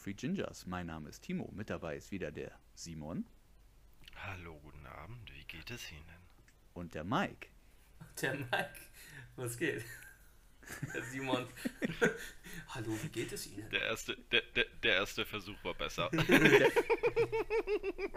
Free Gingers. Mein Name ist Timo, mit dabei ist wieder der Simon. Hallo, guten Abend, wie geht es Ihnen? Und der Mike. Der Mike, was geht? Der Simon. Hallo, wie geht es Ihnen? Der erste, der, der, der erste Versuch war besser.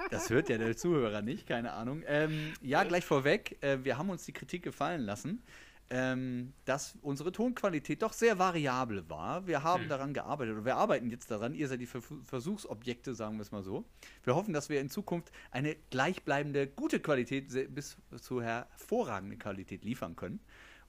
Das hört ja der Zuhörer nicht, keine Ahnung. Ähm, ja, gleich vorweg, äh, wir haben uns die Kritik gefallen lassen, ähm, dass unsere Tonqualität doch sehr variabel war. Wir haben Hm. daran gearbeitet oder wir arbeiten jetzt daran. Ihr seid die Ver Versuchsobjekte, sagen wir es mal so. Wir hoffen, dass wir in Zukunft eine gleichbleibende, gute Qualität bis zu hervorragende Qualität liefern können.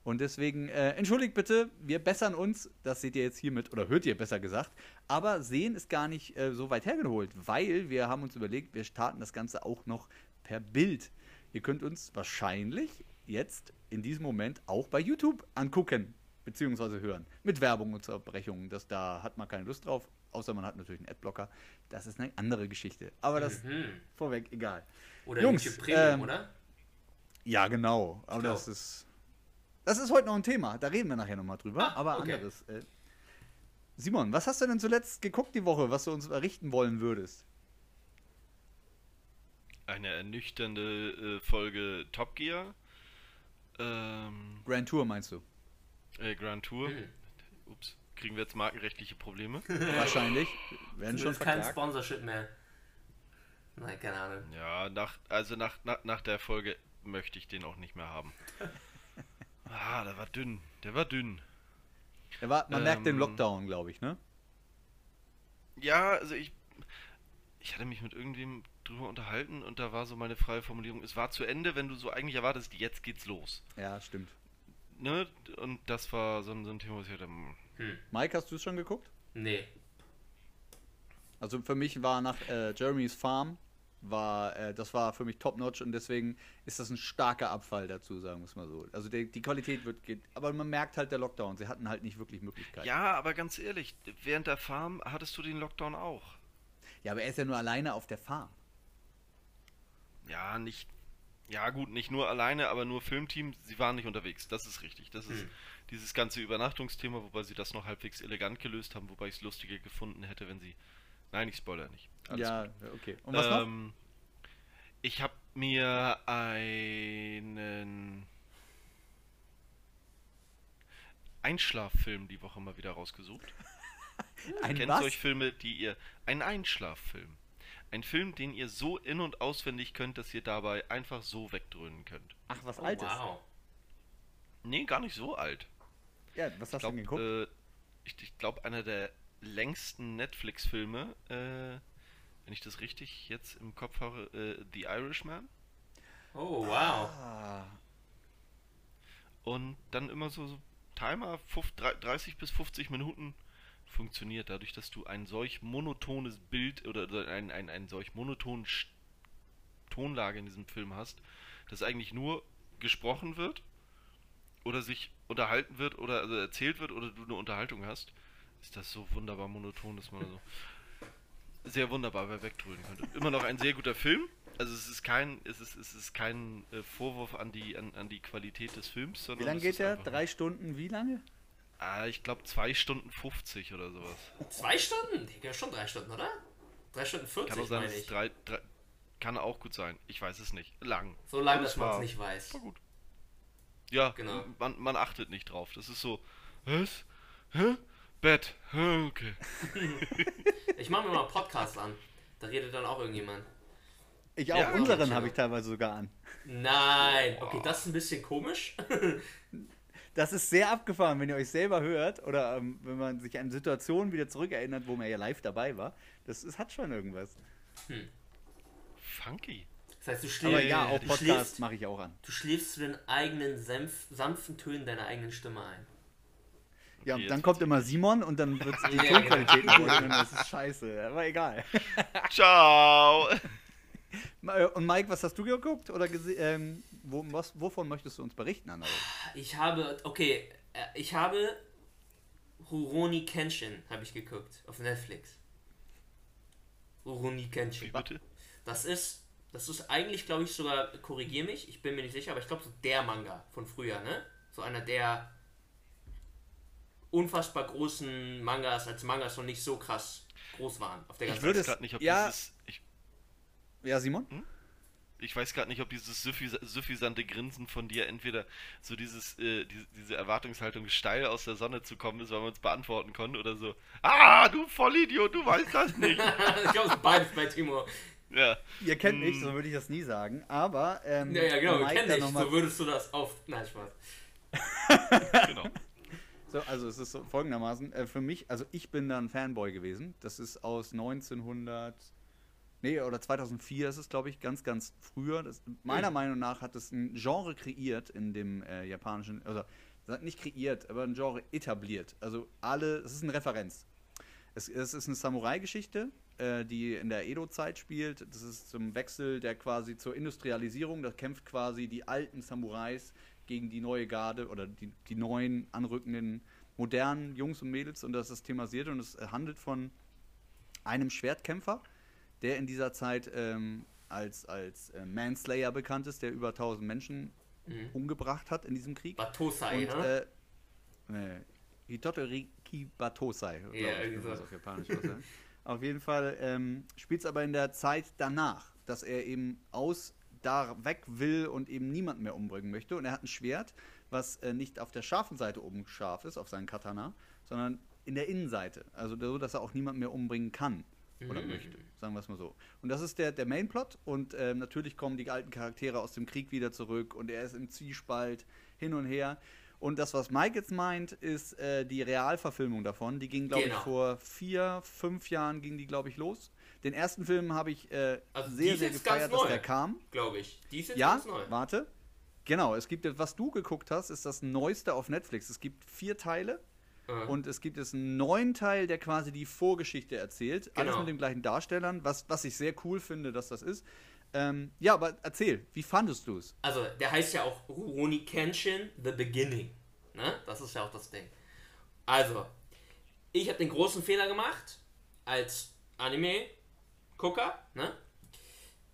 Und deswegen, äh, entschuldigt bitte, wir bessern uns, das seht ihr jetzt hiermit, oder hört ihr besser gesagt, aber sehen ist gar nicht äh, so weit hergeholt, weil wir haben uns überlegt, wir starten das Ganze auch noch per Bild. Ihr könnt uns wahrscheinlich jetzt in diesem Moment auch bei YouTube angucken, beziehungsweise hören. Mit Werbung und Unterbrechungen. Das, da hat man keine Lust drauf, außer man hat natürlich einen Adblocker. Das ist eine andere Geschichte. Aber das Mhm. vorweg egal. Oder Jungs, YouTube Premium, ähm, oder? Ja, genau. Aber Klar. das ist. Das ist heute noch ein Thema. Da reden wir nachher nochmal drüber. Ah, aber okay. anderes. Äh, Simon, was hast du denn zuletzt geguckt die Woche, was du uns errichten wollen würdest? Eine ernüchternde äh, Folge Top Gear. Ähm, Grand Tour meinst du? äh, Grand Tour. Hm. Ups, kriegen wir jetzt markenrechtliche Probleme? Wahrscheinlich. Werden schon kein. Sponsorship mehr. Nein, keine Ahnung. Ja, nach, also nach, nach, nach der Folge möchte ich den auch nicht mehr haben. Ah, der war dünn. Der war dünn. Er war, man merkt den Ähm, Lockdown, glaube ich, ne? Ja, also ich. Ich hatte mich mit irgendwem drüber unterhalten und da war so meine freie Formulierung, es war zu Ende, wenn du so eigentlich erwartest, jetzt geht's los. Ja, stimmt. Ne? Und das war so ein, so ein Thema, wo ich hatte, hm, Hm. Mike, hast du es schon geguckt? Nee. Also für mich war nach äh, Jeremy's Farm, war, äh, das war für mich top-notch und deswegen ist das ein starker Abfall dazu, sagen wir es mal so. Also die, die Qualität wird, geht, aber man merkt halt der Lockdown, sie hatten halt nicht wirklich Möglichkeiten. Ja, aber ganz ehrlich, während der Farm hattest du den Lockdown auch. Ja, aber er ist ja nur alleine auf der Farm. Ja, nicht. Ja, gut, nicht nur alleine, aber nur Filmteam, sie waren nicht unterwegs. Das ist richtig. Das ist Hm. dieses ganze Übernachtungsthema, wobei sie das noch halbwegs elegant gelöst haben, wobei ich es lustiger gefunden hätte, wenn sie. Nein, ich spoiler nicht. Alles ja, gut. okay. Und was noch? ähm, Ich habe mir einen Einschlaffilm die Woche mal wieder rausgesucht. Ein Kennt was? solche Filme, die ihr. Ein Einschlaffilm. Ein Film, den ihr so in- und auswendig könnt, dass ihr dabei einfach so wegdröhnen könnt. Ach, was Oh, Altes. wow. Nee, gar nicht so alt. Ja, was hast Ich du denn geguckt? äh, ich, ich glaube, einer der längsten Netflix-Filme, äh, wenn ich das richtig jetzt im Kopf habe, äh, The Irishman. Oh, wow. ah, Und dann immer so, so Timer, fuf- drei- 30 bis 50 Minuten funktioniert, dadurch, dass du ein solch monotones Bild oder, ein, ein, ein solch monotonen Tonlage in diesem Film hast, dass eigentlich nur gesprochen wird oder sich unterhalten wird oder also erzählt wird oder du eine Unterhaltung hast, ist das so wunderbar monoton, dass man so sehr wunderbar wegdröhnen könnte. Immer noch ein sehr guter Film. Also es ist kein, es ist, es ist kein äh, Vorwurf an die, an, an die Qualität des Films, wie sondern lange es geht der? Drei Stunden, wie lange? Ah, ich glaube 2 Stunden 50 oder sowas. Zwei Stunden? Digga, schon drei Stunden, oder? Drei Stunden 40, Kann auch sein, meine ich. drei, drei, kann auch gut sein. Ich weiß es nicht. Lang. So lange, Aber dass man es nicht weiß. War gut. Ja, Genau. man, man achtet nicht drauf. Das ist so, was? Hä? Bett. Hä? Okay. Ich mache mir mal einen Podcast an. Da redet dann auch irgendjemand. Ich auch. Ja, Unseren ja. habe ich teilweise sogar an. Nein. Okay, das ist ein bisschen komisch. Das ist sehr abgefahren, wenn ihr euch selber hört oder ähm, wenn man sich an Situationen wieder zurückerinnert, wo man ja live dabei war. Das ist, hat schon irgendwas. Funky. Das heißt, du schläfst, Aber ja, auch Podcast mache ich auch an. du schläfst zu den eigenen sanf sanften Tönen deiner eigenen Stimme ein. Ja, und dann kommt immer Simon und dann wird die Ja, Tonqualität genau. genau. und das ist scheiße. Aber egal. Ciao. Ma- Und Mike, was hast du geguckt? Oder ähm, wo, was, wovon möchtest du uns berichten, Anna? Ich habe, okay, äh, ich habe Rurouni Kenshin habe ich geguckt auf Netflix. Rurouni Wie Kenshin. bitte? Das ist, das ist eigentlich, glaube ich, sogar, korrigier mich, ich bin mir nicht sicher, aber ich glaube so der Manga von früher, ne? So einer der unfassbar großen Mangas, als Mangas noch nicht so krass groß waren auf der Ich ganzen würde Ich es- weiß grad nicht, ob ja. dieses. Ich, Ja, Simon? Ich weiß gerade nicht, ob dieses suffis suffisante Grinsen von dir entweder so dieses, äh, die, diese Erwartungshaltung steil aus der Sonne zu kommen ist, weil man es beantworten konnte, oder so. Ah, du Vollidiot, du weißt das nicht. ich glaube, es ist beides bei Timo. ja. Ihr kennt mich, Mm. so würde ich das nie sagen. Aber, ähm, Ja, ja, genau, wir Mike kennen dich. So würdest du das auf. Nein, Spaß. Genau. So, also es ist so folgendermaßen, äh, für mich, also ich bin da ein Fanboy gewesen. Das ist aus 1900, nee, oder 2004 ist es, glaube ich, ganz, ganz früher. Das, meiner Mhm. Meinung nach hat es ein Genre kreiert in dem äh, japanischen, also nicht kreiert, aber ein Genre etabliert. Also alle, es ist eine Referenz. Es, es ist eine Samurai-Geschichte, äh, die in der Edo-Zeit spielt. Das ist zum Wechsel der quasi zur Industrialisierung. Da kämpft quasi die alten Samurais gegen die neue Garde oder die, die neuen anrückenden modernen Jungs und Mädels und das ist thematisiert und es handelt von einem Schwertkämpfer, der in dieser Zeit ähm, als, als äh, Manslayer bekannt ist, der über 1000 Menschen Mhm. umgebracht hat in diesem Krieg. Batosai, Und, ne? äh, Hitotoriki Batosai, Ja, ich, so. auf Japanisch. Auf jeden Fall ähm, spielt es aber in der Zeit danach, dass er eben aus da weg will und eben niemand mehr umbringen möchte. Und er hat ein Schwert, was äh, nicht auf der scharfen Seite oben scharf ist, auf seinen Katana, sondern in der Innenseite. Also so, dass er auch niemand mehr umbringen kann oder Mhm. möchte. Sagen wir es mal so. Und das ist der, der Mainplot. Und ähm, natürlich kommen die alten Charaktere aus dem Krieg wieder zurück und er ist im Zwiespalt hin und her. Und das, was Mike jetzt meint, ist äh, die Realverfilmung davon. Die ging, glaube Genau. ich, vor vier, fünf Jahren ging die, glaube ich, los. Den ersten Film habe ich äh, Also sehr, sehr gefeiert, dass neu. der kam. Glaube ich. Die ist jetzt Ja, ganz neu. warte. Genau, es gibt, was du geguckt hast, ist das neueste auf Netflix. Es gibt vier Teile. Äh, Und es gibt jetzt einen neuen Teil, der quasi die Vorgeschichte erzählt. Alles Genau. mit den gleichen Darstellern, was, was ich sehr cool finde, dass das ist. Ähm, ja, aber erzähl, wie fandest du es? Also, der heißt ja auch Rurouni Kenshin The Beginning. Ne? Das ist ja auch das Ding. Also, ich habe den großen Fehler gemacht als Anime-Gucker. Ne?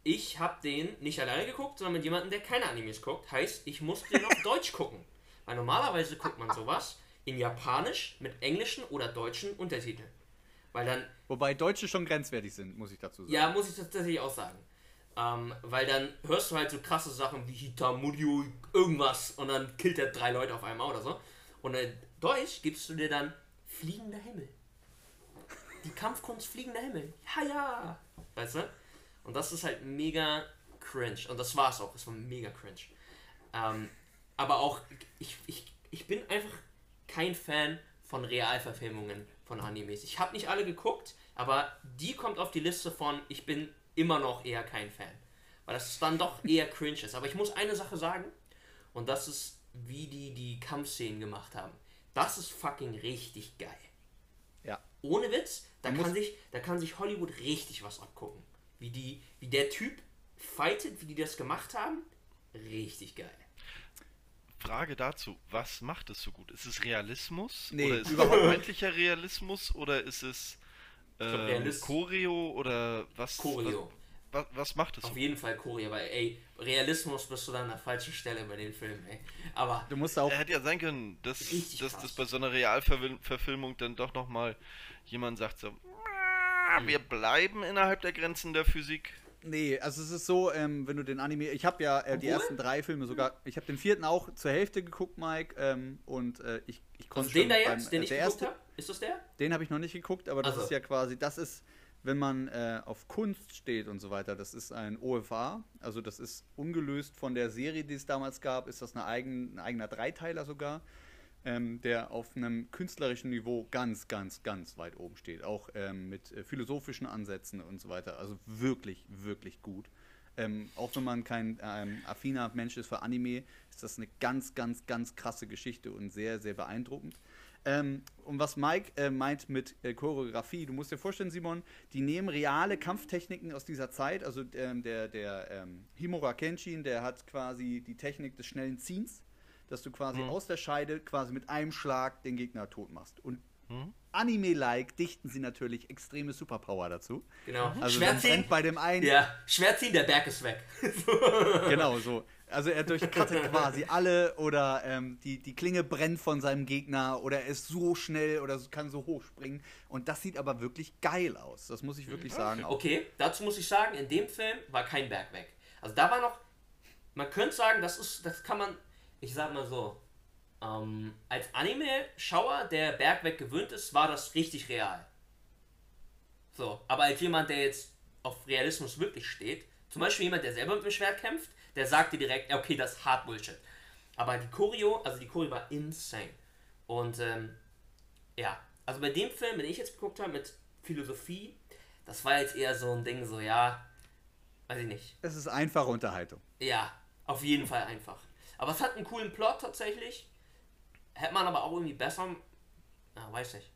Ich habe den nicht alleine geguckt, sondern mit jemandem, der keine Animes guckt. Heißt, ich musste den auf Deutsch gucken. Weil normalerweise guckt man sowas in Japanisch mit englischen oder deutschen Untertiteln. Weil dann Wobei Deutsche schon grenzwertig sind, muss ich dazu sagen. ja, muss ich tatsächlich auch sagen. Ähm, weil dann hörst du halt so krasse Sachen wie Hitamurio irgendwas und dann killt er drei Leute auf einmal oder so. Und in Deutsch gibst du dir dann fliegender Himmel. Die Kampfkunst fliegender Himmel. Ja, ja. Weißt du? Und das ist halt mega cringe. Und das war's auch. Es war mega cringe. Ähm, aber auch, ich, ich, ich bin einfach kein Fan von Realverfilmungen von Animes. Ich habe nicht alle geguckt, aber die kommt auf die Liste von, ich bin immer noch eher kein Fan. Weil das dann doch eher cringe ist. Aber ich muss eine Sache sagen, und das ist, wie die die Kampfszenen gemacht haben. Das ist fucking richtig geil. Ja. Ohne Witz, da Man kann, sich, da kann sich Hollywood richtig was abgucken. Wie, die, wie der Typ fightet, wie die das gemacht haben. Richtig geil. Frage dazu, was macht es so gut? Ist es Realismus? Nee, oder ist es vermeintlicher Realismus? Oder ist es glaub, Realist- Choreo? Oder was? Choreo. Was, was, macht es so Auf jeden Fall Korea, weil ey, Realismus bist du dann an der falschen Stelle bei den Filmen, ey. Aber Du musst auch, Er hätte ja sein können, dass, dass krass. das bei so einer Realverfilmung dann doch nochmal jemand sagt so, "Ah, wir bleiben innerhalb der Grenzen der Physik. Nee, also es ist so, ähm, wenn du den Anime, ich habe ja äh, die ersten drei Filme sogar, ich habe den vierten auch zur Hälfte geguckt, Mike, ähm, und äh, ich, ich konnte also den da beim- jetzt, den äh, ich der geguckt erste, habe, ist das der? Den habe ich noch nicht geguckt, aber das Also. ist ja quasi, das ist, wenn man äh, auf Kunst steht und so weiter, das ist ein OFA, also das ist ungelöst von der Serie, die es damals gab, ist das eine eigen, ein eigener Dreiteiler sogar, ähm, der auf einem künstlerischen Niveau ganz, ganz, ganz weit oben steht, auch ähm, mit äh, philosophischen Ansätzen und so weiter, also wirklich, wirklich gut. Ähm, auch wenn man kein ähm, affiner Mensch ist für Anime, ist das eine ganz, ganz, ganz krasse Geschichte und sehr, sehr beeindruckend. Ähm, und was Mike äh, meint mit äh, Choreografie, du musst dir vorstellen, Simon, die nehmen reale Kampftechniken aus dieser Zeit. Also ähm, der, der ähm, Himura Kenshin, der hat quasi die Technik des schnellen Ziehens, dass du quasi Mhm. aus der Scheide quasi mit einem Schlag den Gegner tot machst. Und Hm? Anime-like dichten sie natürlich extreme Superpower dazu. Genau. Also Schwer dann ziehen. brennt bei dem einen Ja, schwer ziehen, der Berg ist weg. Genau, so. Also er durchkattet quasi alle oder ähm, die, die Klinge brennt von seinem Gegner oder er ist so schnell oder kann so hoch springen. Und das sieht aber wirklich geil aus. Das muss ich wirklich sagen. Auch. Okay, dazu muss ich sagen, in dem Film war kein Berg weg. Also da war noch, man könnte sagen, das ist, das kann man, ich sag mal so, ähm, als Anime-Schauer, der Bergweg gewöhnt ist, war das richtig real. So, aber als jemand, der jetzt auf Realismus wirklich steht, zum Beispiel jemand, der selber mit dem Schwert kämpft, der sagt dir direkt, okay, das ist hart Bullshit. Aber die Choreo, also die Choreo war insane. Und ähm, ja, also bei dem Film, den ich jetzt geguckt habe mit Philosophie, das war jetzt eher so ein Ding, so ja, weiß ich nicht. Es ist einfache Unterhaltung. Ja, auf jeden Fall einfach. Aber es hat einen coolen Plot tatsächlich. Hätte man aber auch irgendwie besser. Ja, weiß nicht.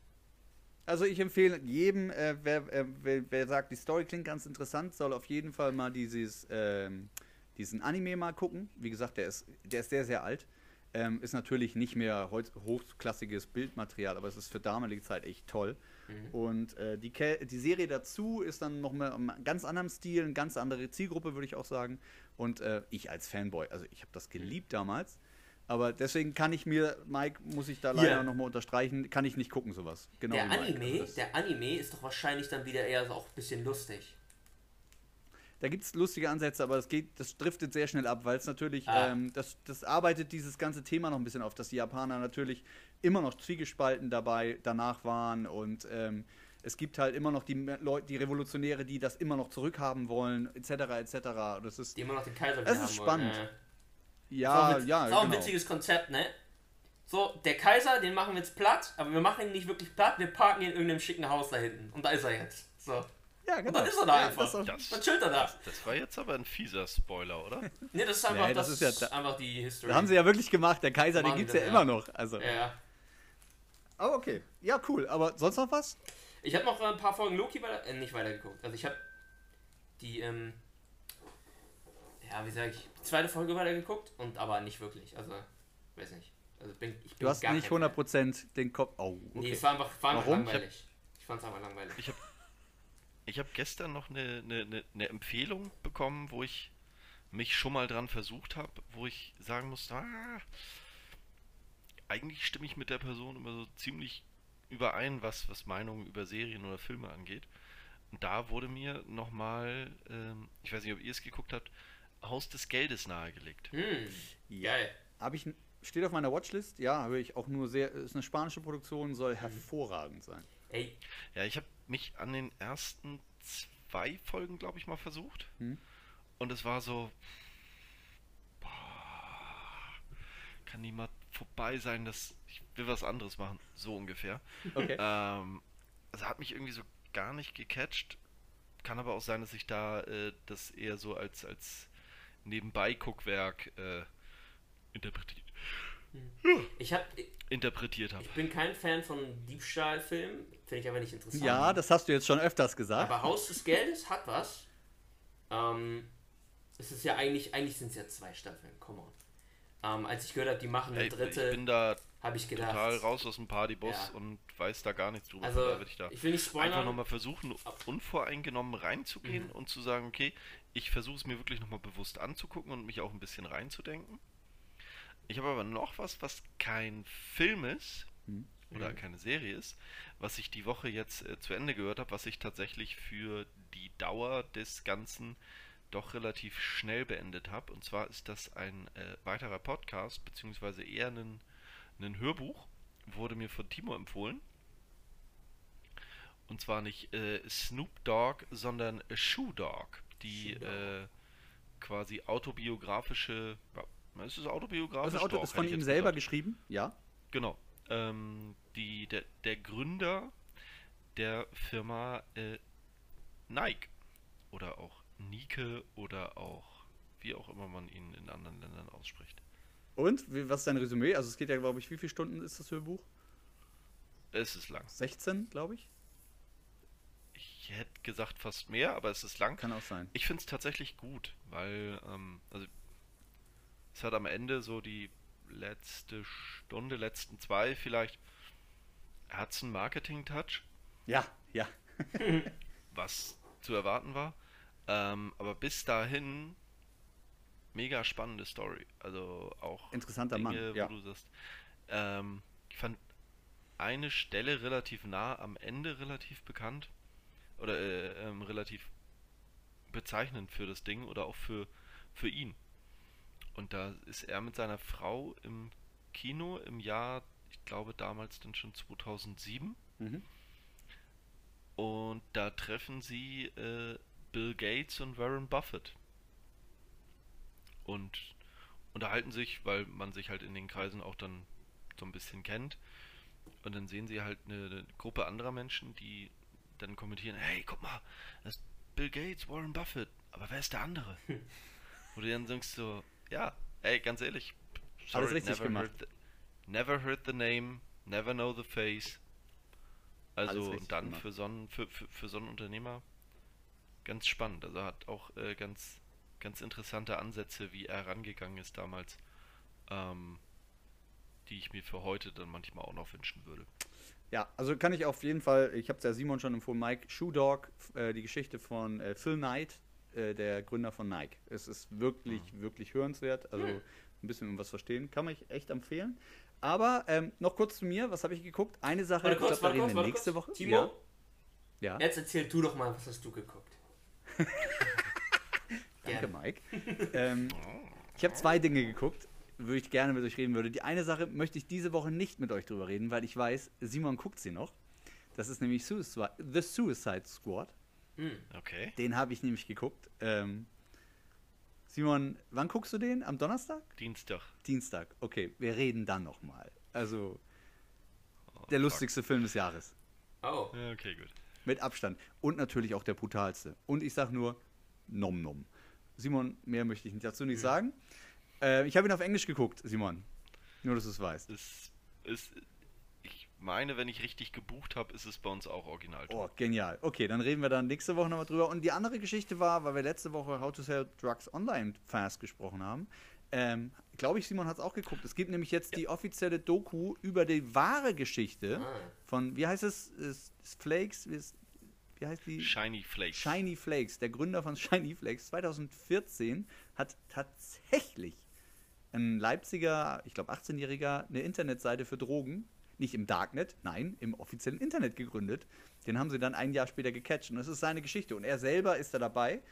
Also ich empfehle jedem, äh, wer, äh, wer, wer sagt, die Story klingt ganz interessant, soll auf jeden Fall mal dieses, ähm, diesen Anime mal gucken. Wie gesagt, der ist, der ist sehr, sehr alt. Ähm, ist natürlich nicht mehr hochklassiges Bildmaterial, aber es ist für damalige Zeit echt toll. Und äh, die, die Serie dazu ist dann noch mal im ganz anderen Stil, eine ganz andere Zielgruppe, würde ich auch sagen. Und äh, ich als Fanboy, also ich habe das geliebt damals. Aber deswegen kann ich mir, Mike, muss ich da leider Ja. noch mal unterstreichen, kann ich nicht gucken, sowas. Genau der. Anime, Also der Anime ist doch wahrscheinlich dann wieder eher so auch ein bisschen lustig. Da gibt es lustige Ansätze, aber das geht, das driftet sehr schnell ab, weil es natürlich, Ah. ähm, das, das arbeitet dieses ganze Thema noch ein bisschen auf, dass die Japaner natürlich immer noch zwiegespalten dabei danach waren und ähm, es gibt halt immer noch die Leute, die Revolutionäre, die das immer noch zurückhaben wollen, etc. etc. Das ist Die immer noch den Kaiser Das wieder ist haben wollen. spannend. Äh. ja, ja, ist auch ein genau. witziges Konzept, ne? So, der Kaiser, den machen wir jetzt platt, aber wir machen ihn nicht wirklich platt, wir parken ihn in irgendeinem schicken Haus da hinten. Und da ist er jetzt. So. Ja, Und dann ist er da Ja, einfach. das Das, Dann chillt er da. das, das war jetzt aber ein fieser Spoiler, oder? Ne, das ist einfach, Nee, das, das ist ja da- einfach die History. Das haben sie ja wirklich gemacht. Der Kaiser, den Machen gibt es sie ja dann, immer ja. noch. Also. ja, Aber okay. Ja, cool. Aber sonst noch was? Ich habe noch ein paar Folgen Loki weiter, äh, nicht weitergeguckt. Also ich habe die, ähm, ja, wie sag ich, die zweite Folge weitergeguckt und aber nicht wirklich. Also, weiß nicht. Also bin, ich bin Du hast gar nicht kein Fan. 100% den Kopf. Oh, Nee, okay. es war einfach, war einfach Warum? langweilig. Ich fand's einfach langweilig. Ich habe ich hab gestern noch eine, eine, eine, eine Empfehlung bekommen, wo ich mich schon mal dran versucht habe, wo ich sagen muss, ah, eigentlich stimme ich mit der Person immer so ziemlich überein, was, was Meinungen über Serien oder Filme angeht. Und da wurde mir nochmal, ähm, ich weiß nicht, ob ihr es geguckt habt, Haus des Geldes nahegelegt. Hm, Ja. geil. Habe ich, steht auf meiner Watchlist. Ja, habe ich auch nur sehr. Ist eine spanische Produktion, soll hervorragend sein. Ey, Ja, ich habe mich an den ersten zwei Folgen, glaube ich, mal versucht. Hm. Und es war so. Boah, kann die mal vorbei sein, dass ich will was anderes machen. So ungefähr. Okay. Ähm, also hat mich irgendwie so gar nicht gecatcht. Kann aber auch sein, dass ich da äh, das eher so als, als Nebenbei-Guckwerk äh, interpretiert, ich hab, ich, interpretiert habe. ich bin kein Fan von Diebstahlfilmen. Finde ich aber nicht interessant. ja, das hast du jetzt schon öfters gesagt. Aber Haus des Geldes hat was. Ähm, es ist ja eigentlich, eigentlich sind es ja zwei Staffeln, come on. Ähm, als ich gehört habe, die machen eine Ey, ich dritte, bin da habe ich gedacht. total raus aus dem Partybus Ja. und weiß da gar nichts drüber. Also, daher würde ich da ich will nicht einfach spoilern. nochmal versuchen, unvoreingenommen reinzugehen Mhm. und zu sagen, okay, ich versuche es mir wirklich nochmal bewusst anzugucken und mich auch ein bisschen reinzudenken. Ich habe aber noch was, was kein Film ist Mhm. oder keine Serie ist, was ich die Woche jetzt äh, zu Ende gehört habe, was ich tatsächlich für die Dauer des Ganzen doch relativ schnell beendet habe. Und zwar ist das ein äh, weiterer Podcast, beziehungsweise eher ein, ein Hörbuch, wurde mir von Timo empfohlen. Und zwar nicht äh, Snoop Dogg, sondern Shoe Dog, die Shoe Dog. äh, quasi autobiografische. Ja, ist es autobiografisch? Das Auto ist von ihm selber gesagt. geschrieben. Ja. Genau. Ähm, die, der, der Gründer der Firma äh, Nike oder auch Nike oder auch wie auch immer man ihn in anderen Ländern ausspricht. Und wie, was ist dein Resümee? Also es geht ja, glaube ich, wie viele Stunden ist das Hörbuch? Es ist lang. 16, glaube ich. Ich hätte gesagt fast mehr, aber es ist lang. Kann auch sein. Ich finde es tatsächlich gut, weil ähm, also es hat am Ende so die letzte Stunde, letzten zwei vielleicht hat einen Marketing-Touch, Ja, ja. was zu erwarten war. Ähm, aber bis dahin mega spannende Story. Also auch Interessanter Dinge, Mann, wo ja. du sagst. Ähm, ich fand eine Stelle relativ nah am Ende relativ bekannt oder äh, ähm, relativ bezeichnend für das Ding oder auch für, für ihn. Und da ist er mit seiner Frau im Kino im Jahr, ich glaube damals dann schon 2007. Mhm. Und da treffen sie äh, Bill Gates und Warren Buffett. Und unterhalten sich, weil man sich halt in den Kreisen auch dann so ein bisschen kennt. Und dann sehen sie halt eine, eine Gruppe anderer Menschen, die dann kommentieren, hey, guck mal, das ist Bill Gates, Warren Buffett, aber wer ist der andere? Wo du dann denkst so, ja, ey, ganz ehrlich, Alles richtig never gemacht. Heard the, never heard the name, never know the face. Also dann für so, einen, für, für, für so einen Unternehmer ganz spannend. Also hat auch äh, ganz, ganz interessante Ansätze, wie er rangegangen ist damals, ähm, die ich mir für heute dann manchmal auch noch wünschen würde. Ja, also kann ich auf jeden Fall, ich habe es ja Simon schon empfohlen, Mike, Shoe Dog, äh, die Geschichte von äh, Phil Knight, äh, der Gründer von Nike. Es ist wirklich, wirklich hörenswert, also ein bisschen was verstehen, kann man ich echt empfehlen. Aber ähm, noch kurz zu mir, was habe ich geguckt? Eine Sache, Warte ich kurz, glaube, da warte reden kurz, wir warte nächste kurz. Woche. Timo, Ja. ja. jetzt erzähl du doch mal, was hast du geguckt? Danke. Mike. ähm, ich habe zwei Dinge geguckt, würde ich gerne mit euch reden würde. Die eine Sache möchte ich diese Woche nicht mit euch drüber reden, weil ich weiß, Simon guckt sie noch. Das ist nämlich Suicide, The Suicide Squad. Hm. Okay. Den habe ich nämlich geguckt. Ähm, Simon, wann guckst du den? Am Donnerstag? Dienstag. Dienstag. Okay, wir reden dann nochmal. Also, Oh, der fuck. lustigste Film des Jahres. Oh. Okay, gut. Mit Abstand. Und natürlich auch der brutalste. Und ich sag nur, nom nom. Simon, mehr möchte ich dazu nicht sagen. Äh, ich habe ihn auf Englisch geguckt, Simon. Nur, dass du es weißt. Es ist, ich meine, wenn ich richtig gebucht habe, ist es bei uns auch original. Oh, genial. Okay, dann reden wir dann nächste Woche nochmal drüber. Und die andere Geschichte war, weil wir letzte Woche How to Sell Drugs Online Fast gesprochen haben. Ähm, Glaube ich, Simon hat es auch geguckt. Es gibt nämlich jetzt die offizielle Doku über die wahre Geschichte Ah. von, wie heißt es? Ist, ist Flakes? Wie, ist, wie heißt die? Shiny Flakes. Shiny Flakes, der Gründer von Shiny Flakes, 2014 hat tatsächlich ein Leipziger, ich glaube 18-Jähriger, eine Internetseite für Drogen, nicht im Darknet, nein, im offiziellen Internet gegründet. Den haben sie dann ein Jahr später gecatcht und das ist seine Geschichte und er selber ist da dabei.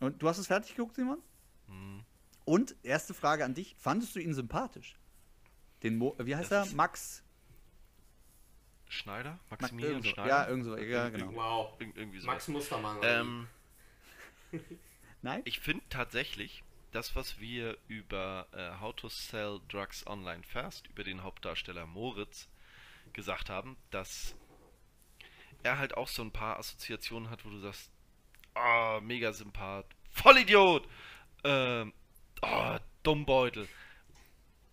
Und du hast es fertig geguckt, Simon? Hm. Und erste Frage an dich, fandest du ihn sympathisch? Den Mo wie heißt Das er? Max? Schneider? Max Maximilian irgendso. Schneider? Ja, irgendso, ja, genau. Wow. Ir irgendwie so. Max Mustermann. oder Ähm, Nein? ich finde tatsächlich, das, was wir über äh, How to Sell Drugs Online Fast, über den Hauptdarsteller Moritz, gesagt haben, dass er halt auch so ein paar Assoziationen hat, wo du sagst, ah, mega Sympath, Vollidiot, ähm, oh, Dummbeutel.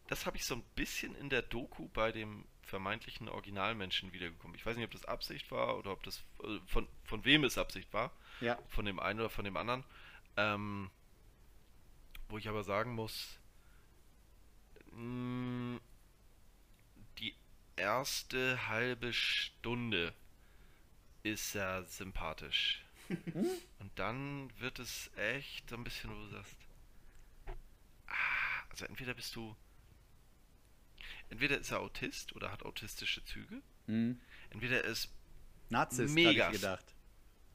Das habe ich so ein bisschen in der Doku bei dem vermeintlichen Originalmenschen wiedergekommen. Ich weiß nicht, ob das Absicht war oder ob das äh, von, von wem es Absicht war Ja. von dem einen oder von dem anderen. Ähm, wo ich aber sagen muss, mh, die erste halbe Stunde ist er sympathisch. Und dann wird es echt so ein bisschen, wo du sagst, also entweder bist du, entweder ist er Autist oder hat autistische Züge, Hm. entweder ist Narzisst, Megas. ich gedacht.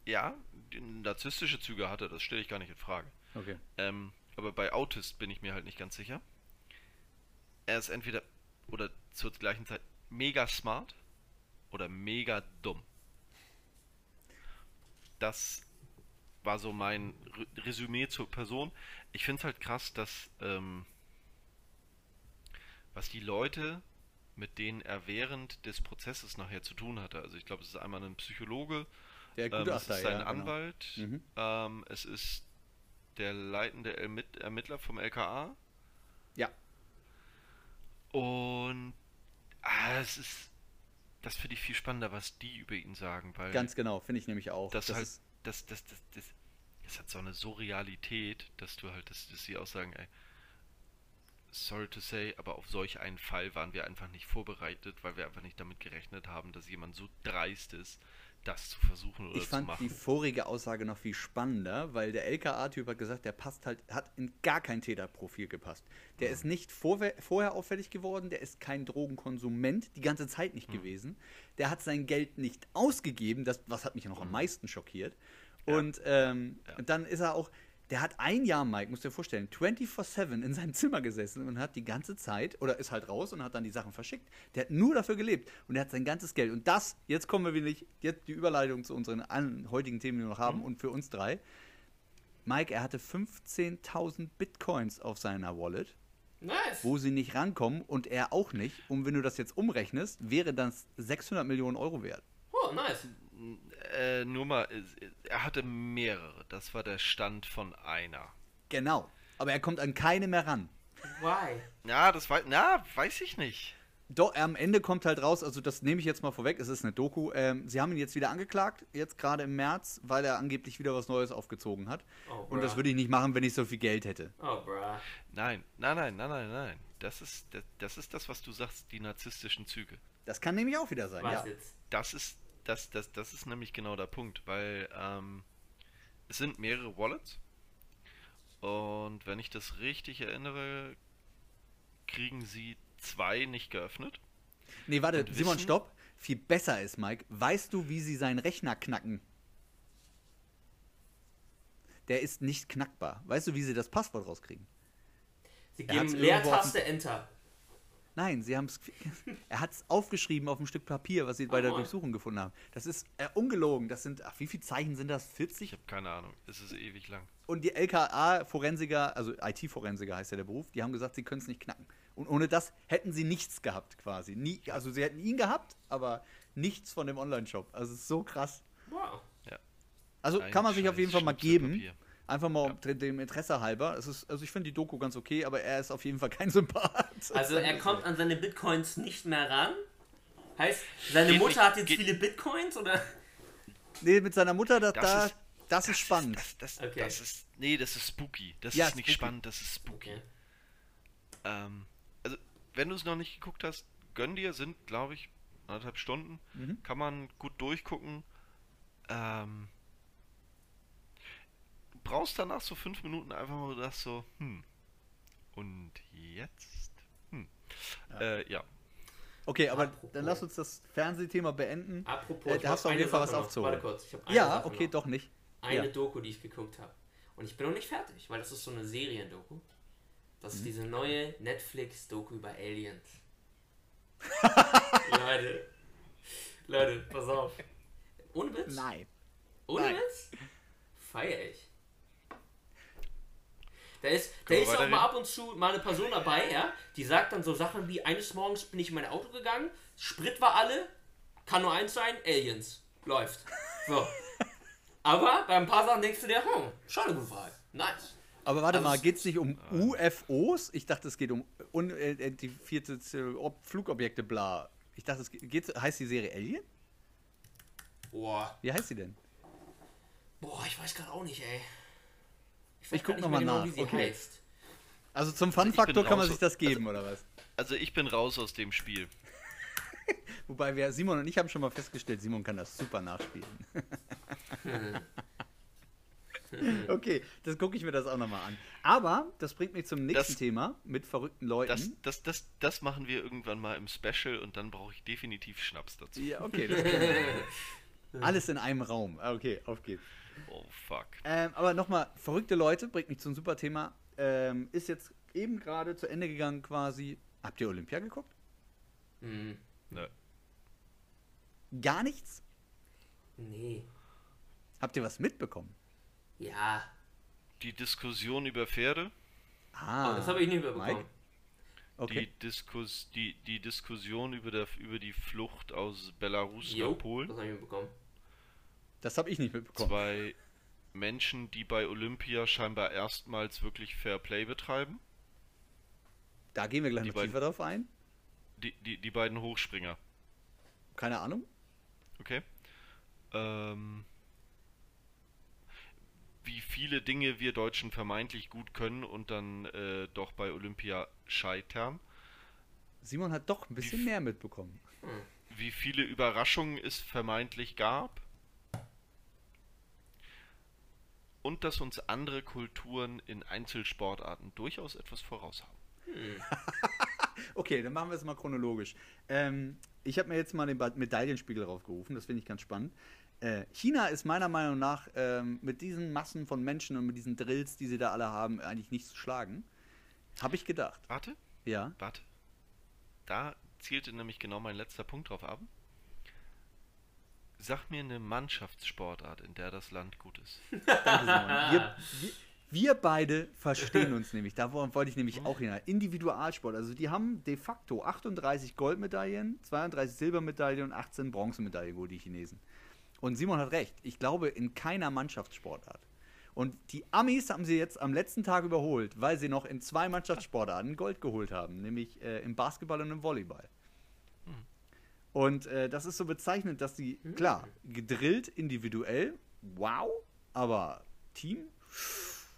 ja, narzisstische Züge hat er, das stelle ich gar nicht in Frage. Okay. Ähm, aber bei Autist bin ich mir halt nicht ganz sicher. Er ist entweder oder zur gleichen Zeit mega smart oder mega dumm. Das war so mein Re- Resümee zur Person. Ich finde es halt krass, dass ähm, was die Leute, mit denen er während des Prozesses nachher zu tun hatte. Also ich glaube, es ist einmal ein Psychologe, Der ähm, es Gutachter, ist sein ja. genau. Anwalt, Mhm. ähm, es ist der leitende Ermitt Ermittler vom LKA Ja. und ah, es ist das finde ich viel spannender, was die über ihn sagen, weil Ganz genau, finde ich nämlich auch. das, halt ist, das, das, das, das, das hat so eine Surrealität, dass du halt, dass, dass sie auch sagen, ey, sorry to say, aber auf solch einen Fall waren wir einfach nicht vorbereitet, weil wir einfach nicht damit gerechnet haben, dass jemand so dreist ist, das zu versuchen oder Ich zu fand die vorige Aussage noch viel spannender, weil der LKA-Typ hat gesagt, der passt halt, hat in gar kein Täterprofil gepasst. Der ist nicht vorher auffällig geworden, der ist kein Drogenkonsument, die ganze Zeit nicht gewesen. Der hat sein Geld nicht ausgegeben, das, was hat mich noch am meisten schockiert. Und ähm, Ja. dann ist er auch, der hat ein Jahr, Mike, musst dir vorstellen, 24-7 in seinem Zimmer gesessen und hat die ganze Zeit, oder ist halt raus und hat dann die Sachen verschickt. Der hat nur dafür gelebt und er hat sein ganzes Geld. Und das, jetzt kommen wir wirklich, jetzt die Überleitung zu unseren heutigen Themen, die wir noch haben und für uns drei. Mike, er hatte 15.000 Bitcoins auf seiner Wallet, Nice. wo sie nicht rankommen und er auch nicht. Und wenn du das jetzt umrechnest, wäre das 600 Millionen Euro wert. Oh, nice. Äh, nur mal, äh, er hatte mehrere. Das war der Stand von einer. Genau. Aber er kommt an keine mehr ran. Why? Ja, das weiß, na, weiß ich nicht. Doch, am Ende kommt halt raus, also das nehme ich jetzt mal vorweg, es ist eine Doku. Ähm, sie haben ihn jetzt wieder angeklagt, jetzt gerade im März, weil er angeblich wieder was Neues aufgezogen hat. Oh, Und das würde ich nicht machen, wenn ich so viel Geld hätte. Oh, bruh. Nein, nein, nein, nein, nein, nein. Das ist das, das ist das, was du sagst, die narzisstischen Züge. Das kann nämlich auch wieder sein, Was ja. jetzt? Das ist das, das, das ist nämlich genau der Punkt, weil ähm, es sind mehrere Wallets und wenn ich das richtig erinnere, kriegen sie zwei nicht geöffnet. Nee, warte, Und Simon, wissen- stopp. Viel besser ist, Mike, weißt du, wie sie seinen Rechner knacken? Der ist nicht knackbar. Weißt du, wie sie das Passwort rauskriegen? Sie geben Leertaste Enter. Nein, sie haben es. Er hat es aufgeschrieben auf ein Stück Papier, was sie bei der Oh. Durchsuchung gefunden haben. Das ist äh, ungelogen. Das sind, ach, wie viele Zeichen sind das? Ich 40? habe keine Ahnung. Es ist ewig lang. Und die LKA-Forensiker, also IT-Forensiker heißt ja der Beruf, die haben gesagt, sie können es nicht knacken. Und ohne das hätten sie nichts gehabt quasi. Nie, also sie hätten ihn gehabt, aber nichts von dem Online-Shop. Also es ist so krass. Wow. Ja. Also Ein kann man sich auf jeden Fall mal geben. Einfach mal um dem Interesse halber. Es ist, also ich finde die Doku ganz okay, aber er ist auf jeden Fall kein Sympath. Also er kommt an seine Bitcoins nicht mehr ran. Heißt, seine Geht Mutter nicht- hat jetzt viele Bitcoins oder? Nee, mit seiner Mutter, das, Das da, ist- das, ist spannend. Das, das, Okay. das ist. Nee, das ist spooky. Das Ja, ist nicht spooky. spannend, das ist spooky. Okay. Ähm, also, wenn du es noch nicht geguckt hast, gönn dir, sind, glaube ich, anderthalb Stunden. Mhm. Kann man gut durchgucken. Ähm, brauchst danach so fünf Minuten einfach mal das so, hm. Und jetzt? Hm. Ja. Äh, ja. Okay, aber Apropos. dann lass uns das Fernsehthema beenden. Apropos, Äh, ich da hast du auf jeden Fall was aufzuholen. Warte kurz, ich habe eine Ja, Sache okay, noch. doch nicht. Eine Ja. Doku, die ich geguckt habe. Und ich bin noch nicht fertig, weil das ist so eine Seriendoku. Das Mhm. ist diese neue Netflix-Doku über Aliens. Leute. Leute, pass auf. Ohne Witz? Nein. Ohne Nein. Witz? Feier ich. Da ist, da ist auch mal ab und zu mal eine Person dabei, ja, die sagt dann so Sachen wie, eines Morgens bin ich in mein Auto gegangen, Sprit war alle, kann nur eins sein, Aliens. Läuft. So. Aber bei ein paar Sachen denkst du dir, hm, schon eine gute Frage. Nice. Aber warte Also mal, geht es nicht um UFOs? Ich dachte, es geht um unidentifizierte äh, Ob- Flugobjekte, bla. Ich dachte, es geht, heißt die Serie Alien? Boah. Wie heißt sie denn? Boah, ich weiß gerade auch nicht, ey. Ich weiß guck grad noch nicht mehr mal genau, nach. wie sie Okay. heißt. Also zum Also ich Fun-Faktor kann man sich das geben, oder was? Also, ich bin raus aus dem Spiel. Wobei wir, Simon und ich haben schon mal festgestellt, Simon kann das super nachspielen. okay, das gucke ich mir das auch nochmal an. Aber das bringt mich zum nächsten Das- Thema mit verrückten Leuten. Das, das, das, das machen wir irgendwann mal im Special und dann brauche ich definitiv Schnaps dazu. ja, okay. Alles in einem Raum. Okay, auf geht's. Oh fuck. Ähm, aber nochmal, verrückte Leute, bringt mich zum super Thema. Ähm, ist jetzt eben gerade zu Ende gegangen quasi. Habt ihr Olympia geguckt? Hm, Ne. Gar nichts? nee. Habt ihr was mitbekommen? Ja, Die Diskussion über Pferde, Ah, aber das habe ich nicht mehr bekommen. Mike? Okay. die, Diskus, die, die Diskussion über, der, über die Flucht aus Belarus Jo, nach Polen. das habe ich mitbekommen. Das habe ich nicht mitbekommen. Zwei Menschen, die bei Olympia scheinbar erstmals wirklich Fair Play betreiben. Da gehen wir gleich Die noch beiden- tiefer drauf ein. Die, die, die beiden Hochspringer. Keine Ahnung. Okay. Ähm, wie viele Dinge wir Deutschen vermeintlich gut können und dann äh, doch bei Olympia scheitern. Simon hat doch ein bisschen Wie- mehr mitbekommen. Wie viele Überraschungen es vermeintlich gab. Und dass uns andere Kulturen in Einzelsportarten durchaus etwas voraus haben. Okay, dann machen wir es mal chronologisch. Ähm, ich habe mir jetzt mal den Medaillenspiegel raufgerufen, das finde ich ganz spannend. Äh, China ist meiner Meinung nach ähm, mit diesen Massen von Menschen und mit diesen Drills, die sie da alle haben, eigentlich nicht zu schlagen. Habe ich gedacht. Warte, Ja. warte. Da zielte nämlich genau mein letzter Punkt drauf ab. Sag mir eine Mannschaftssportart, in der das Land gut ist. Danke, Simon. Wir, wir, wir beide verstehen uns nämlich. Da wo- wollte ich nämlich auch hinein. Individualsport. Also die haben de facto 38 Goldmedaillen, 32 Silbermedaillen und 18 Bronzemedaillen geholt, die Chinesen. Und Simon hat recht. Ich glaube in keiner Mannschaftssportart. Und die Amis haben sie jetzt am letzten Tag überholt, weil sie noch in zwei Mannschaftssportarten Gold geholt haben, nämlich äh, im Basketball und im Volleyball. Und äh, das ist so bezeichnend, dass sie, klar, gedrillt individuell, wow, aber Team,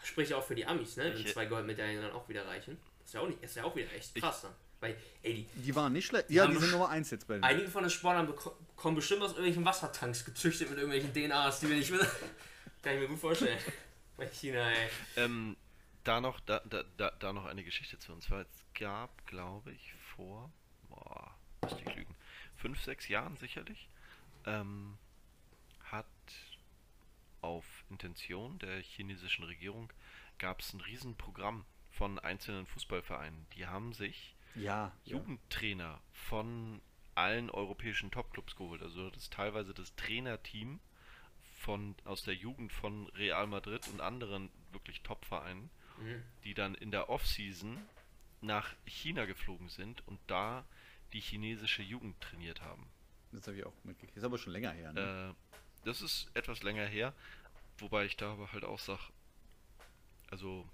Sprich auch für die Amis, ne? Wenn Ich- zwei Goldmedaillen dann auch wieder reichen. ist ja auch, nicht, ist ja auch wieder echt krass dann. Weil, ey, die, Die waren nicht schlecht. Ja, die sind Nummer 1 jetzt bei den. einige von den Sportlern bekommen bestimmt aus irgendwelchen Wassertanks gezüchtet mit irgendwelchen DNAs, die wir nicht wissen. Kann ich mir gut vorstellen. Bei China, ey. Ähm, da noch, da, da, da, da noch eine Geschichte zu. Und zwar, es gab, glaube ich, vor, boah, müsste ich lügen, fünf, sechs Jahren sicherlich, ähm, hat auf Intention der chinesischen Regierung gab es ein Riesenprogramm von einzelnen Fußballvereinen. Die haben sich Ja, ja. Jugendtrainer von allen europäischen Topclubs geholt. Also das ist teilweise das Trainerteam von aus der Jugend von Real Madrid und anderen wirklich Topvereinen, Mhm. die dann in der Offseason nach China geflogen sind und da die chinesische Jugend trainiert haben. Das habe ich auch mitgekriegt. Ist aber schon länger her. Ne? Äh, das ist etwas länger her, wobei ich da aber halt auch sag, also